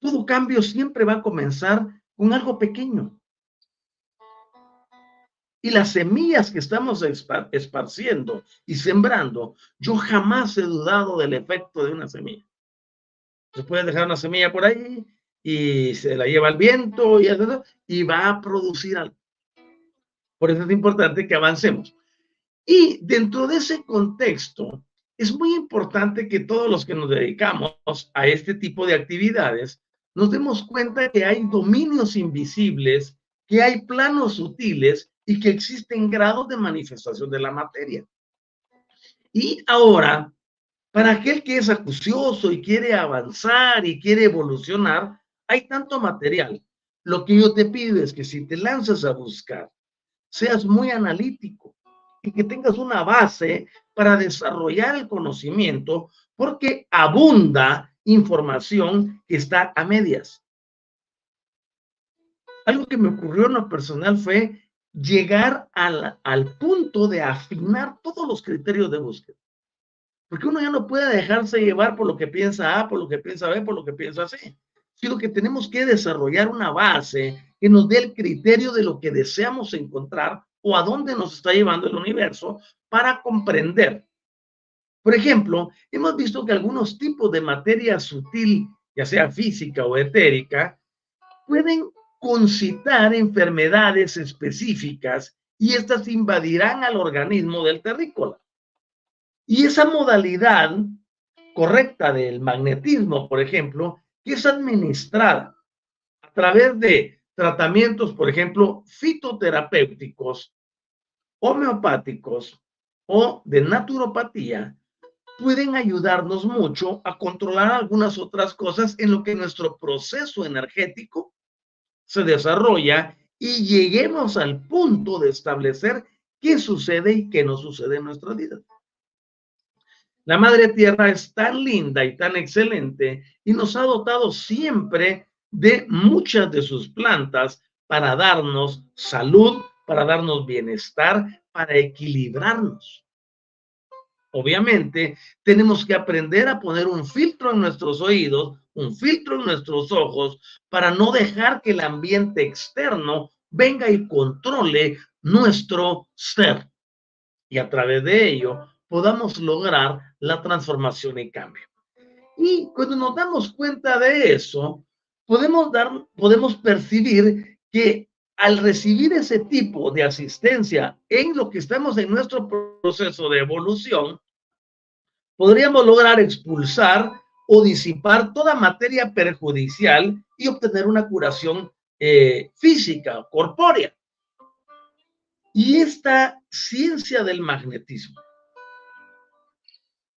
Todo cambio siempre va a comenzar con algo pequeño. Y las semillas que estamos esparciendo y sembrando, yo jamás he dudado del efecto de una semilla. Se puede dejar una semilla por ahí y se la lleva el viento y, y va a producir algo. Por eso es importante que avancemos. Y dentro de ese contexto, es muy importante que todos los que nos dedicamos a este tipo de actividades nos demos cuenta que hay dominios invisibles, que hay planos sutiles y que existen grados de manifestación de la materia. Y ahora para aquel que es acucioso y quiere avanzar y quiere evolucionar, hay tanto material. Lo que yo te pido es que si te lanzas a buscar, seas muy analítico y que tengas una base para desarrollar el conocimiento, porque abunda información que está a medias. Algo que me ocurrió en lo personal fue llegar al, al punto de afinar todos los criterios de búsqueda. Porque uno ya no puede dejarse llevar por lo que piensa A, por lo que piensa B, por lo que piensa C. Sino que tenemos que desarrollar una base que nos dé el criterio de lo que deseamos encontrar o a dónde nos está llevando el universo para comprender. Por ejemplo, hemos visto que algunos tipos de materia sutil, ya sea física o etérica, pueden concitar enfermedades específicas y estas invadirán al organismo del terrícola. Y esa modalidad correcta del magnetismo, por ejemplo, que es administrada a través de tratamientos, por ejemplo, fitoterapéuticos, homeopáticos o de naturopatía, pueden ayudarnos mucho a controlar algunas otras cosas en lo que nuestro proceso energético se desarrolla y lleguemos al punto de establecer qué sucede y qué no sucede en nuestra vida. La Madre Tierra es tan linda y tan excelente y nos ha dotado siempre de muchas de sus plantas para darnos salud, para darnos bienestar, para equilibrarnos. Obviamente, tenemos que aprender a poner un filtro en nuestros oídos, un filtro en nuestros ojos, para no dejar que el ambiente externo venga y controle nuestro ser. Y a través de ello, podamos lograr la transformación y cambio. Y cuando nos damos cuenta de eso, podemos, dar, podemos percibir que al recibir ese tipo de asistencia en lo que estamos en nuestro proceso de evolución, podríamos lograr expulsar o disipar toda materia perjudicial y obtener una curación eh, física, corpórea. Y esta ciencia del magnetismo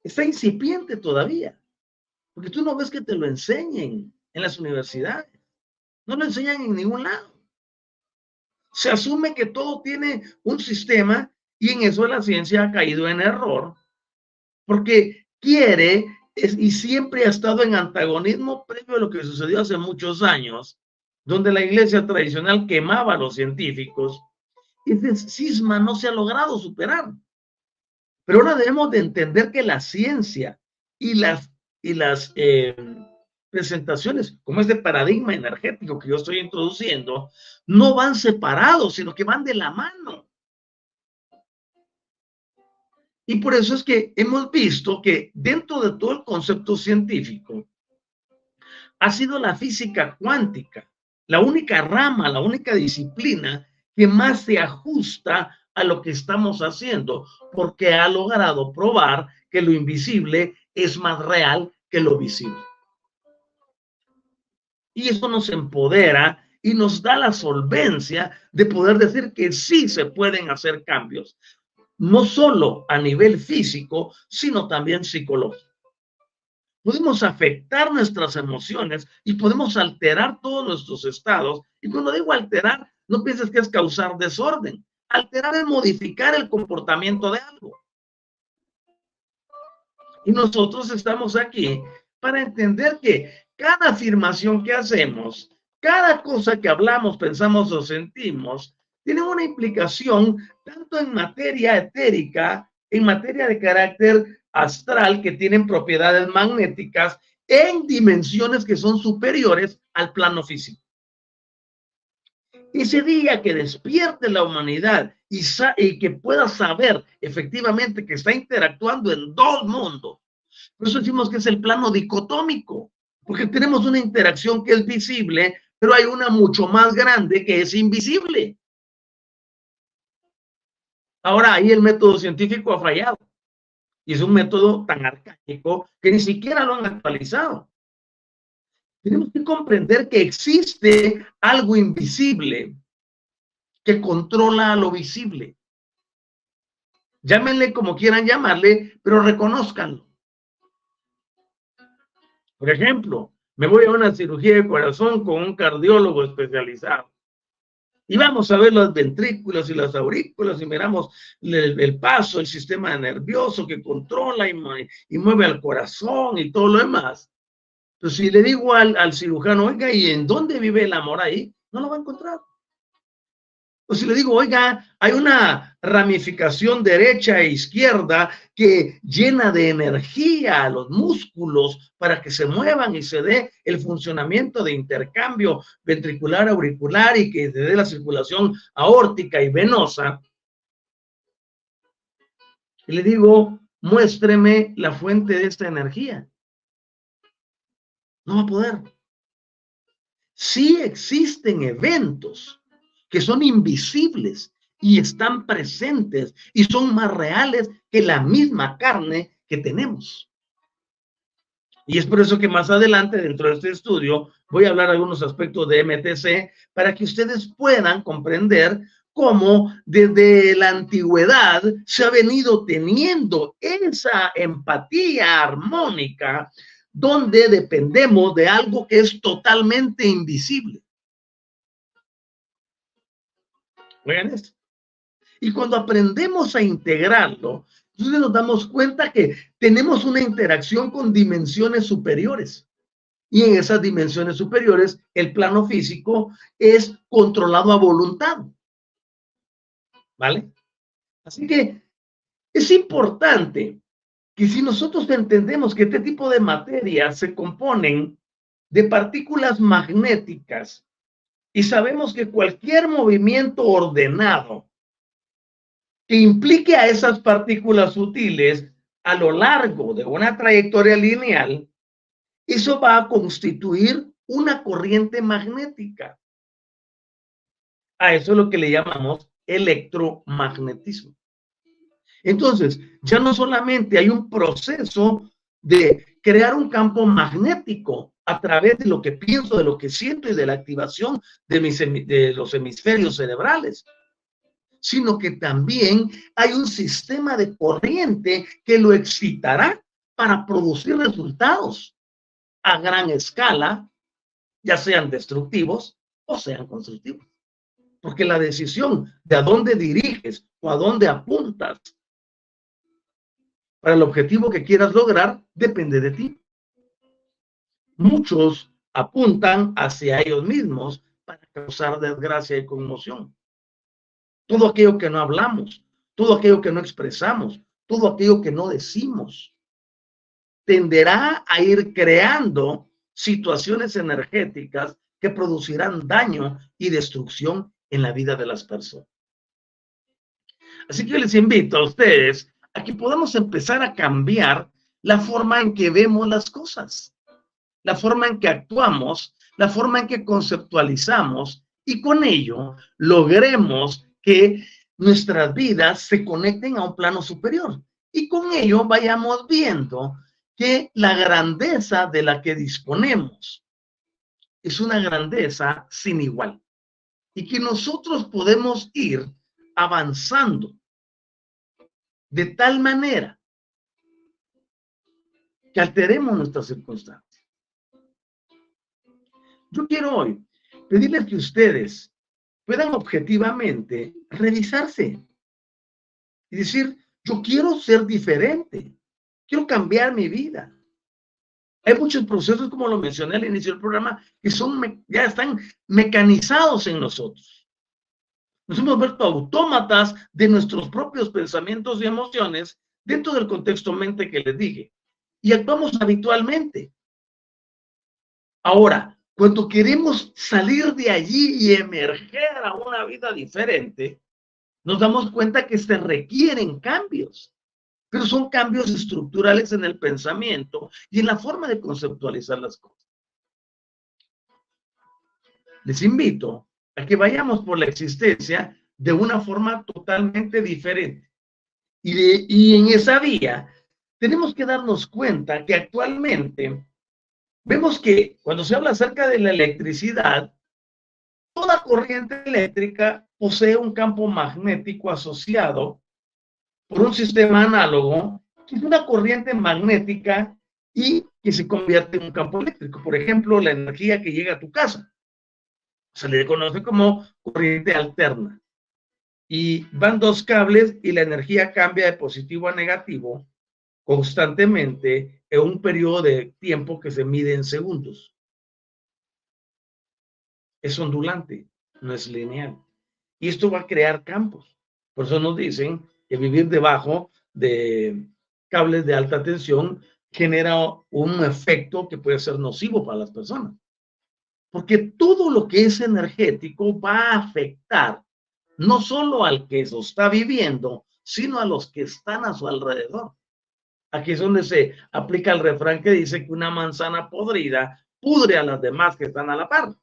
está incipiente todavía, porque tú no ves que te lo enseñen en las universidades, no lo enseñan en ningún lado. Se asume que todo tiene un sistema y en eso la ciencia ha caído en error, porque quiere y siempre ha estado en antagonismo previo a lo que sucedió hace muchos años, donde la iglesia tradicional quemaba a los científicos. Ese cisma no se ha logrado superar. Pero ahora debemos de entender que la ciencia y las, y las eh, presentaciones, como este paradigma energético que yo estoy introduciendo, no van separados, sino que van de la mano. Y por eso es que hemos visto que dentro de todo el concepto científico ha sido la física cuántica la única rama, la única disciplina que más se ajusta a lo que estamos haciendo, porque ha logrado probar que lo invisible es más real que lo visible. Y eso nos empodera y nos da la solvencia de poder decir que sí se pueden hacer cambios, no solo a nivel físico, sino también psicológico. Podemos afectar nuestras emociones y podemos alterar todos nuestros estados. Y cuando digo alterar, no pienses que es causar desorden. Alterar es modificar el comportamiento de algo. Y nosotros estamos aquí para entender que cada afirmación que hacemos, cada cosa que hablamos, pensamos o sentimos, tiene una implicación tanto en materia etérica, en materia de carácter astral, que tienen propiedades magnéticas en dimensiones que son superiores al plano físico. Ese día que despierte la humanidad y, y, que pueda saber efectivamente que está interactuando en dos mundos. Por eso decimos que es el plano dicotómico, porque tenemos una interacción que es visible, pero hay una mucho más grande que es invisible. Ahora ahí el método científico ha fallado. Y es un método tan arcaico que ni siquiera lo han actualizado. Tenemos que comprender que existe algo invisible que controla lo visible. Llámenle como quieran llamarle, pero reconozcanlo. Por ejemplo, me voy a una cirugía de corazón con un cardiólogo especializado. Y vamos a ver los ventrículos y las aurículas y miramos el, paso, el sistema nervioso que controla y, y, mueve al corazón y todo lo demás. Pues si le digo al, al cirujano, oiga, ¿y en dónde vive el amor ahí? No lo va a encontrar. O si le digo, oiga, hay una ramificación derecha e izquierda que llena de energía a los músculos para que se muevan y se dé el funcionamiento de intercambio ventricular auricular y que se dé la circulación aórtica y venosa. Y le digo, muéstreme la fuente de esta energía. No va a poder. Sí existen eventos que son invisibles y están presentes y son más reales que la misma carne que tenemos. Y es por eso que más adelante, dentro de este estudio, voy a hablar algunos aspectos de MTC para que ustedes puedan comprender cómo desde la antigüedad se ha venido teniendo esa empatía armónica donde dependemos de algo que es totalmente invisible. Y cuando aprendemos a integrarlo, entonces nos damos cuenta que tenemos una interacción con dimensiones superiores. Y en esas dimensiones superiores, el plano físico es controlado a voluntad. ¿Vale? Así que es importante que si nosotros entendemos que este tipo de materias se componen de partículas magnéticas y sabemos que cualquier movimiento ordenado que implique a esas partículas sutiles a lo largo de una trayectoria lineal, eso va a constituir una corriente magnética. A eso es lo que le llamamos electromagnetismo. Entonces, ya no solamente hay un proceso de crear un campo magnético a través de lo que pienso, de lo que siento y de la activación de, los hemisferios cerebrales, sino que también hay un sistema de corriente que lo excitará para producir resultados a gran escala, ya sean destructivos o sean constructivos. Porque la decisión de a dónde diriges o a dónde apuntas para el objetivo que quieras lograr depende de ti. Muchos apuntan hacia ellos mismos para causar desgracia y conmoción. Todo aquello que no hablamos, todo aquello que no expresamos, todo aquello que no decimos, tenderá a ir creando situaciones energéticas que producirán daño y destrucción en la vida de las personas. Así que les invito a ustedes a que podamos empezar a cambiar la forma en que vemos las cosas, la forma en que actuamos, la forma en que conceptualizamos y con ello logremos que nuestras vidas se conecten a un plano superior. Y con ello vayamos viendo que la grandeza de la que disponemos es una grandeza sin igual y que nosotros podemos ir avanzando de tal manera que alteremos nuestras circunstancias. Yo quiero hoy pedirles que ustedes puedan objetivamente revisarse y decir, yo quiero ser diferente, quiero cambiar mi vida. Hay muchos procesos, como lo mencioné al inicio del programa, que son, ya están mecanizados en nosotros. Nos hemos vuelto autómatas de nuestros propios pensamientos y emociones dentro del contexto mente que les dije. Y actuamos habitualmente. Ahora, cuando queremos salir de allí y emerger a una vida diferente, nos damos cuenta que se requieren cambios, pero son cambios estructurales en el pensamiento y en la forma de conceptualizar las cosas. Les invito que vayamos por la existencia de una forma totalmente diferente. Y, y en esa vía tenemos que darnos cuenta que actualmente vemos que cuando se habla acerca de la electricidad, toda corriente eléctrica posee un campo magnético asociado por un sistema análogo, que es una corriente magnética y que se convierte en un campo eléctrico. Por ejemplo, la energía que llega a tu casa. Se le conoce como corriente alterna. Y van dos cables y la energía cambia de positivo a negativo constantemente en un periodo de tiempo que se mide en segundos. Es ondulante, no es lineal. Y esto va a crear campos. Por eso nos dicen que vivir debajo de cables de alta tensión genera un efecto que puede ser nocivo para las personas. Porque todo lo que es energético va a afectar no solo al que eso está viviendo, sino a los que están a su alrededor. Aquí es donde se aplica el refrán que dice que una manzana podrida pudre a las demás que están a la par.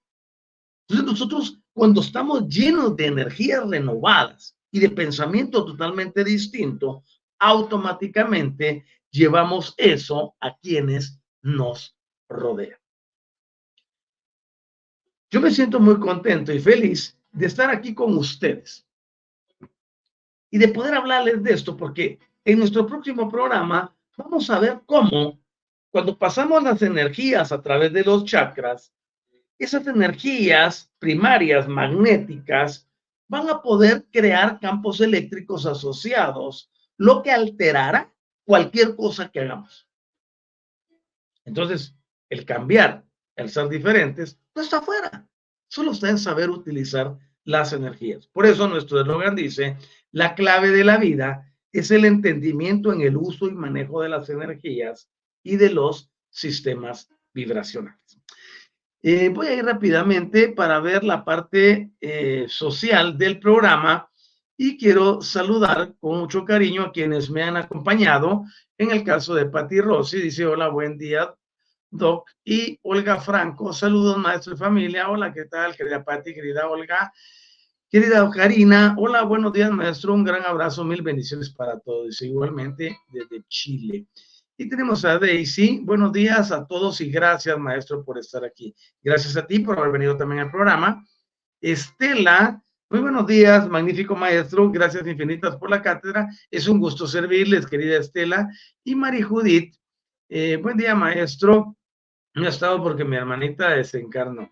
Entonces nosotros cuando estamos llenos de energías renovadas y de pensamiento totalmente distinto, automáticamente llevamos eso a quienes nos rodean. Yo me siento muy contento y feliz de estar aquí con ustedes y de poder hablarles de esto, porque en nuestro próximo programa vamos a ver cómo cuando pasamos las energías a través de los chakras, esas energías primarias magnéticas van a poder crear campos eléctricos asociados, lo que alterará cualquier cosa que hagamos. Entonces, el cambiar, el ser diferentes, no está afuera. Solo está en saber utilizar las energías. Por eso nuestro eslogan dice, la clave de la vida es el entendimiento en el uso y manejo de las energías y de los sistemas vibracionales. Eh, voy a ir rápidamente para ver la parte eh, social del programa y quiero saludar con mucho cariño a quienes me han acompañado. En el caso de Patti Rossi, dice hola, buen día, Doc. Y Olga Franco, saludos maestro y familia. Hola, ¿qué tal, querida Patti, querida Olga? Querida Karina, hola, buenos días, maestro. Un gran abrazo, mil bendiciones para todos. Igualmente desde Chile. Y tenemos a Daisy. Buenos días a todos y gracias, maestro, por estar aquí. Gracias a ti por haber venido también al programa. Estela, muy buenos días, magnífico maestro. Gracias infinitas por la cátedra. Es un gusto servirles, querida Estela. Y Mari Judith, Eh, buen día, maestro. Me ha estado porque mi hermanita desencarnó.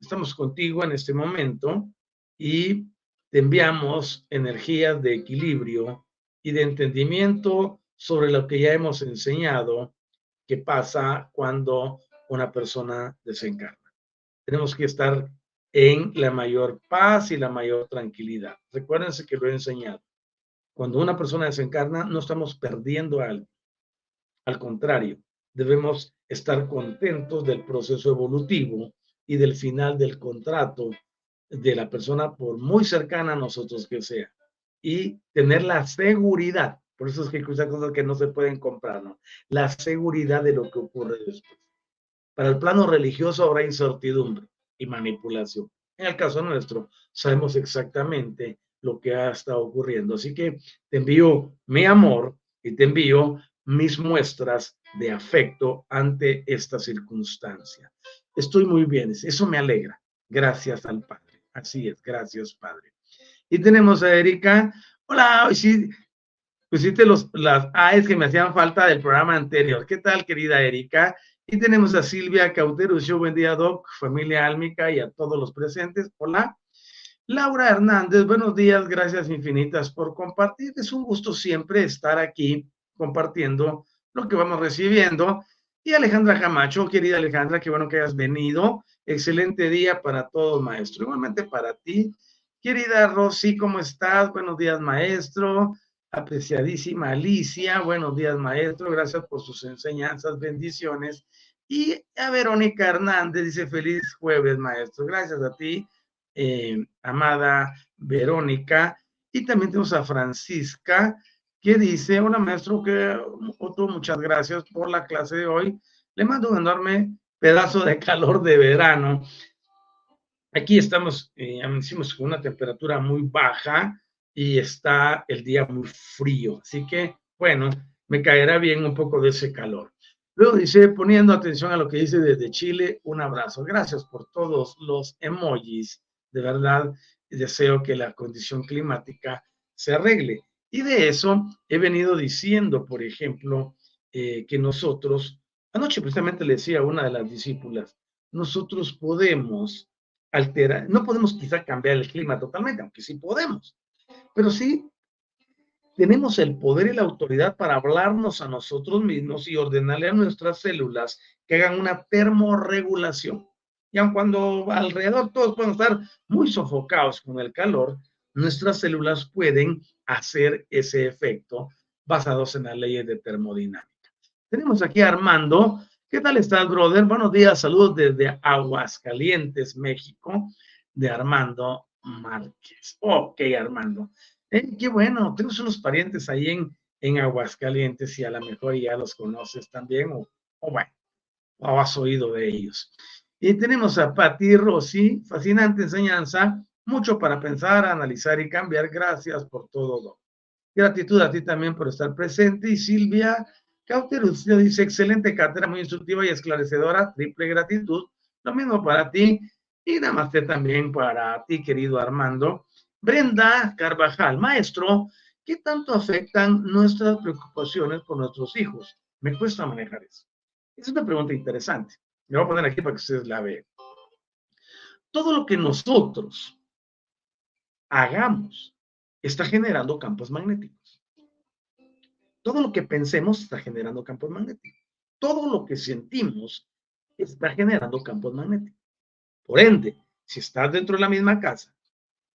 Estamos contigo en este momento y te enviamos energías de equilibrio y de entendimiento sobre lo que ya hemos enseñado que pasa cuando una persona desencarna. Tenemos que estar en la mayor paz y la mayor tranquilidad. Recuérdense que lo he enseñado. Cuando una persona desencarna, no estamos perdiendo algo. Al contrario, debemos estar contentos del proceso evolutivo y del final del contrato de la persona, por muy cercana a nosotros que sea, y tener la seguridad. Por eso es que hay cosas que no se pueden comprar, ¿no? La seguridad de lo que ocurre después. Para el plano religioso habrá incertidumbre y manipulación. En el caso nuestro, sabemos exactamente lo que ha estado ocurriendo. Así que te envío mi amor y te envío mis muestras de afecto ante esta circunstancia. Estoy muy bien, eso me alegra. Gracias al Padre. Así es, gracias Padre. Y tenemos a Erika. Hola, hoy pusiste los, las AES que me hacían falta del programa anterior. ¿Qué tal, querida Erika? Y tenemos a Silvia Cauterucho. Buen día, Doc, familia álmica y a todos los presentes. Hola. Laura Hernández, buenos días, gracias infinitas por compartir. Es un gusto siempre estar aquí compartiendo lo que vamos recibiendo. Y Alejandra Camacho, querida Alejandra, qué bueno que hayas venido. Excelente día para todos, maestro. Igualmente para ti. Querida Rosy, ¿cómo estás? Buenos días, maestro. Apreciadísima Alicia, buenos días, maestro. Gracias por sus enseñanzas, bendiciones. Y a Verónica Hernández dice, feliz jueves, maestro. Gracias a ti, eh, amada Verónica. Y también tenemos a Francisca que dice, hola maestro, que otro, muchas gracias por la clase de hoy. Le mando un enorme pedazo de calor de verano. Aquí estamos, eh, con una temperatura muy baja y está el día muy frío. Así que, bueno, me caerá bien un poco de ese calor. Luego dice, poniendo atención a lo que dice desde Chile, un abrazo. Gracias por todos los emojis. De verdad, deseo que la condición climática se arregle. Y de eso he venido diciendo, por ejemplo, eh, que nosotros, anoche precisamente le decía a una de las discípulas, nosotros podemos alterar, no podemos quizá cambiar el clima totalmente, aunque sí podemos, pero sí tenemos el poder y la autoridad para hablarnos a nosotros mismos y ordenarle a nuestras células que hagan una termorregulación. Y aun cuando alrededor todos pueden estar muy sofocados con el calor, nuestras células pueden hacer ese efecto basados en las leyes de termodinámica. Tenemos aquí a Armando. ¿Qué tal estás, brother? Buenos días, saludos desde Aguascalientes, México, de Armando Márquez. Ok, Armando. Eh, qué bueno, tenemos unos parientes ahí en, en Aguascalientes y a lo mejor ya los conoces también, o, o bueno, o has oído de ellos. Y tenemos a Patti Rossi, fascinante enseñanza mucho para pensar, analizar y cambiar. Gracias por todo. Gratitud a ti también por estar presente. Y Silvia Cauterus dice, excelente cátedra, muy instructiva y esclarecedora. Triple gratitud. Lo mismo para ti. Y namaste también para ti, querido Armando. Brenda Carvajal, maestro, ¿qué tanto afectan nuestras preocupaciones por nuestros hijos? Me cuesta manejar eso. Es una pregunta interesante. Me voy a poner aquí para que ustedes la vean. Todo lo que nosotros hagamos está generando campos magnéticos. Todo lo que pensemos está generando campos magnéticos. Todo lo que sentimos está generando campos magnéticos. Por ende, si estás dentro de la misma casa,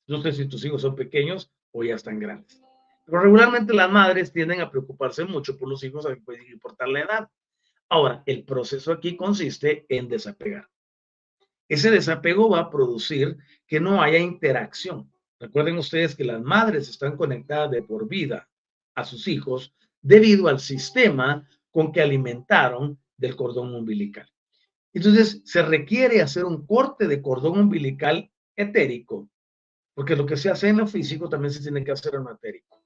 no sé si tus hijos son pequeños o ya están grandes. Pero regularmente las madres tienden a preocuparse mucho por los hijos pueden importar la edad. Ahora, el proceso aquí consiste en desapegar. Ese desapego va a producir que no haya interacción. Recuerden ustedes que las madres están conectadas de por vida a sus hijos debido al sistema con que alimentaron del cordón umbilical. Entonces, se requiere hacer un corte de cordón umbilical etérico, porque lo que se hace en lo físico también se tiene que hacer en lo etérico,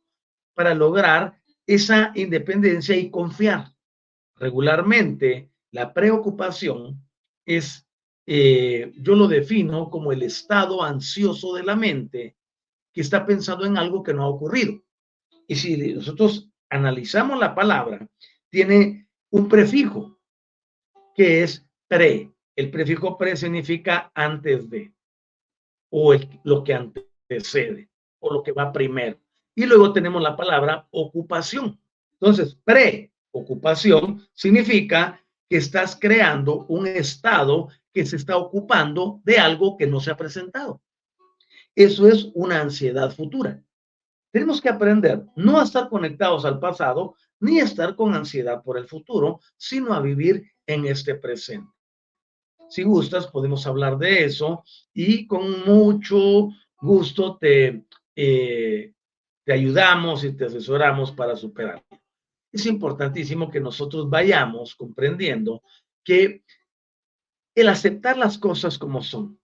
para lograr esa independencia y confiar. Regularmente, la preocupación es, eh, yo lo defino como el estado ansioso de la mente que está pensando en algo que no ha ocurrido. Y si nosotros analizamos la palabra, tiene un prefijo, que es pre. El prefijo pre significa antes de, o lo que antecede, o lo que va primero. Y luego tenemos la palabra ocupación. Entonces, preocupación significa que estás creando un estado que se está ocupando de algo que no se ha presentado. Eso es una ansiedad futura. Tenemos que aprender no a estar conectados al pasado ni a estar con ansiedad por el futuro, sino a vivir en este presente. Si gustas, podemos hablar de eso y con mucho gusto te, eh, te ayudamos y te asesoramos para superarlo. Es importantísimo que nosotros vayamos comprendiendo que el aceptar las cosas como son,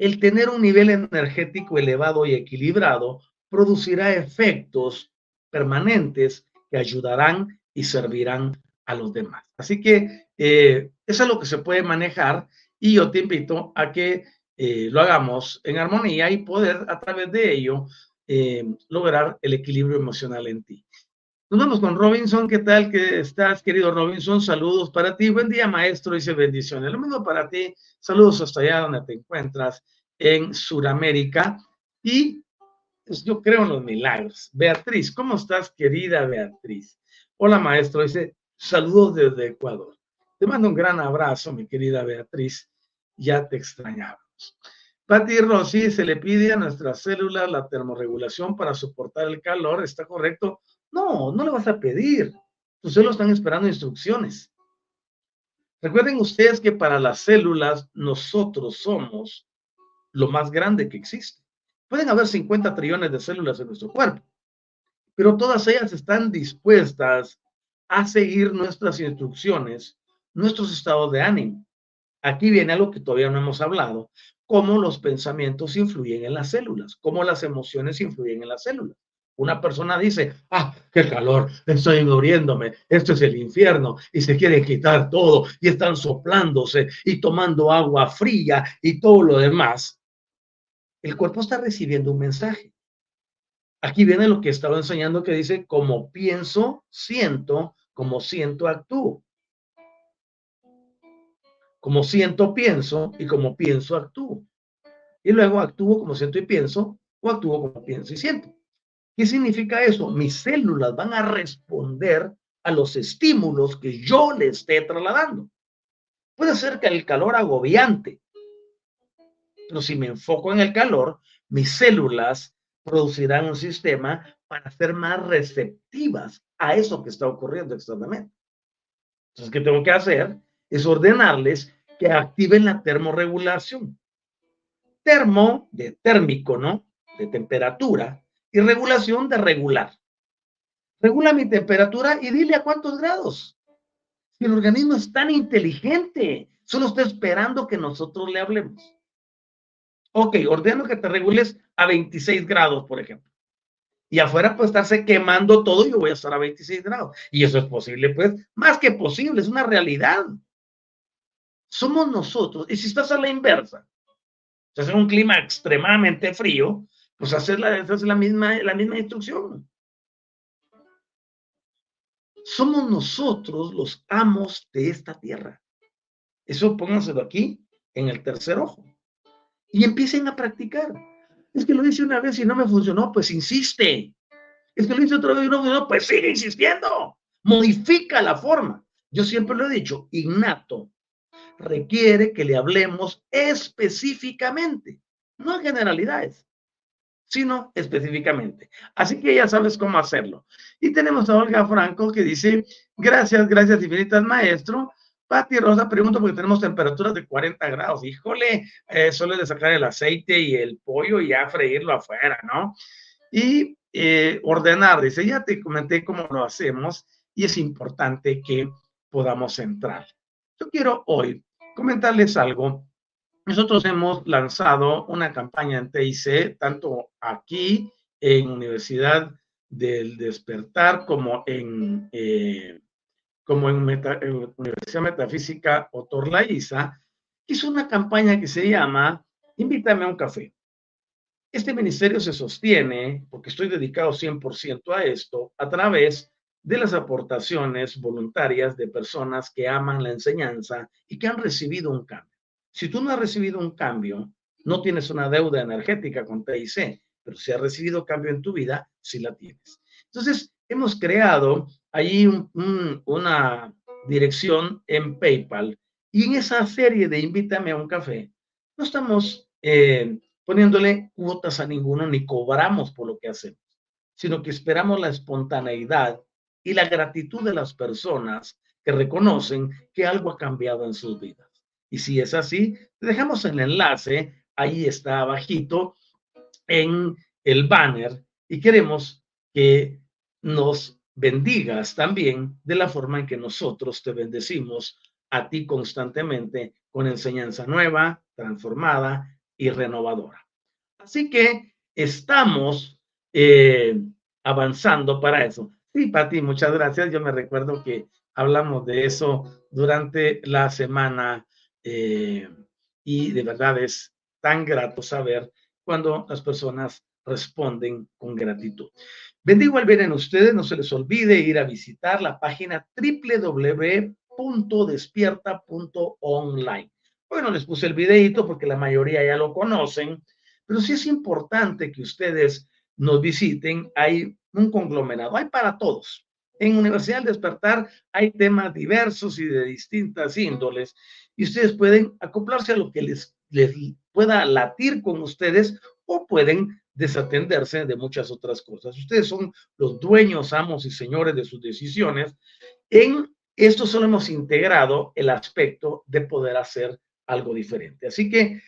el tener un nivel energético elevado y equilibrado producirá efectos permanentes que ayudarán y servirán a los demás. Así que eh, eso es lo que se puede manejar y yo te invito a que eh, lo hagamos en armonía y poder a través de ello eh, lograr el equilibrio emocional en ti. Nos vemos con Robinson. ¿Qué tal que estás, querido Robinson? Saludos para ti. Buen día, maestro. Dice bendiciones. Lo mismo para ti. Saludos hasta allá donde te encuentras, en Sudamérica. Y pues, yo creo en los milagros. Beatriz, ¿cómo estás, querida Beatriz? Hola, maestro. Dice, saludos desde Ecuador. Te mando un gran abrazo, mi querida Beatriz. Ya te extrañamos. Pati Rossi, se le pide a nuestras células la termorregulación para soportar el calor. ¿Está correcto? No, no le vas a pedir. Tus células están esperando instrucciones. Recuerden ustedes que para las células nosotros somos lo más grande que existe. Pueden haber 50 trillones de células en nuestro cuerpo, pero todas ellas están dispuestas a seguir nuestras instrucciones, nuestros estados de ánimo. Aquí viene algo que todavía no hemos hablado, cómo los pensamientos influyen en las células, cómo las emociones influyen en las células. Una persona dice, ah, qué calor, estoy muriéndome, esto es el infierno, y se quieren quitar todo, y están soplándose y tomando agua fría y todo lo demás. El cuerpo está recibiendo un mensaje. Aquí viene lo que estaba enseñando que dice, como pienso, siento, como siento, actúo. Como siento, pienso, y como pienso, actúo. Y luego actúo como siento y pienso, o actúo como pienso y siento. ¿Qué significa eso? Mis células van a responder a los estímulos que yo le esté trasladando. Puede ser que el calor agobiante, pero si me enfoco en el calor, mis células producirán un sistema para ser más receptivas a eso que está ocurriendo externamente. Entonces, ¿qué tengo que hacer? Es ordenarles que activen la termorregulación. Termo, de térmico, ¿no? De temperatura, y regulación de regular. Regula mi temperatura y dile a cuántos grados. Si el organismo es tan inteligente, solo está esperando que nosotros le hablemos. Ok, ordeno que te regules a 26 grados, por ejemplo. Y afuera puede estarse quemando todo y yo voy a estar a 26 grados. Y eso es posible, pues, más que posible, es una realidad. Somos nosotros. Y si estás a la inversa, si hace un clima extremadamente frío, pues hacer la, la, misma, la misma instrucción. Somos nosotros los amos de esta tierra. Eso pónganselo aquí, en el tercer ojo. Y empiecen a practicar. Es que lo hice una vez y no me funcionó, pues insiste. Es que lo hice otra vez y no funcionó, pues sigue insistiendo. Modifica la forma. Yo siempre lo he dicho, innato requiere que le hablemos específicamente, no en generalidades sino específicamente. Así que ya sabes cómo hacerlo. Y tenemos a Olga Franco que dice, gracias, gracias infinitas, maestro. Pati Rosa pregunta porque tenemos temperaturas de 40 grados. Híjole, eh, solo de sacar el aceite y el pollo y ya freírlo afuera, ¿no? Y eh, ordenar, dice, ya te comenté cómo lo hacemos y es importante que podamos entrar. Yo quiero hoy comentarles algo nosotros hemos lanzado una campaña en TIC, tanto aquí en Universidad del Despertar como en, eh, como en, Universidad Metafísica Otorlaiza, hizo una campaña que se llama Invítame a un café. Este ministerio se sostiene, porque estoy dedicado 100% a esto, a través de las aportaciones voluntarias de personas que aman la enseñanza y que han recibido un cambio. Si tú no has recibido un cambio, no tienes una deuda energética con TIC, pero si has recibido cambio en tu vida, sí la tienes. Entonces, hemos creado ahí una dirección en PayPal y en esa serie de Invítame a un café, no estamos eh, poniéndole cuotas a ninguno ni cobramos por lo que hacemos, sino que esperamos la espontaneidad y la gratitud de las personas que reconocen que algo ha cambiado en sus vidas. Y si es así, dejamos el enlace, ahí está abajito en el banner y queremos que nos bendigas también de la forma en que nosotros te bendecimos a ti constantemente con enseñanza nueva, transformada y renovadora. Así que estamos eh, avanzando para eso. Sí, Pati, muchas gracias. Yo me recuerdo que hablamos de eso durante la semana eh, y de verdad es tan grato saber cuando las personas responden con gratitud. Bendigo al bien en ustedes, no se les olvide ir a visitar la página www.despierta.online. Bueno, les puse el videito porque la mayoría ya lo conocen, pero sí es importante que ustedes nos visiten. Hay un conglomerado, hay para todos. En Universidad del Despertar hay temas diversos y de distintas índoles y ustedes pueden acoplarse a lo que les, les pueda latir con ustedes o pueden desatenderse de muchas otras cosas. Ustedes son los dueños, amos y señores de sus decisiones. En esto solo hemos integrado el aspecto de poder hacer algo diferente. Así que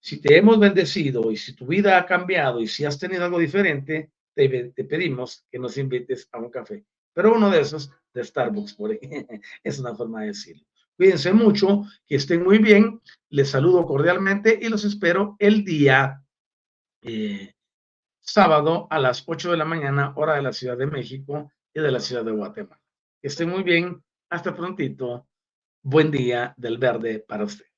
si te hemos bendecido y si tu vida ha cambiado y si has tenido algo diferente, te, pedimos que nos invites a un café. Pero uno de esos de Starbucks, por ahí. es una forma de decirlo. Cuídense mucho, que estén muy bien. Les saludo cordialmente y los espero el día eh, sábado a las 8 de la mañana, hora de la Ciudad de México y de la Ciudad de Guatemala. Que estén muy bien. Hasta prontito. Buen día del verde para usted.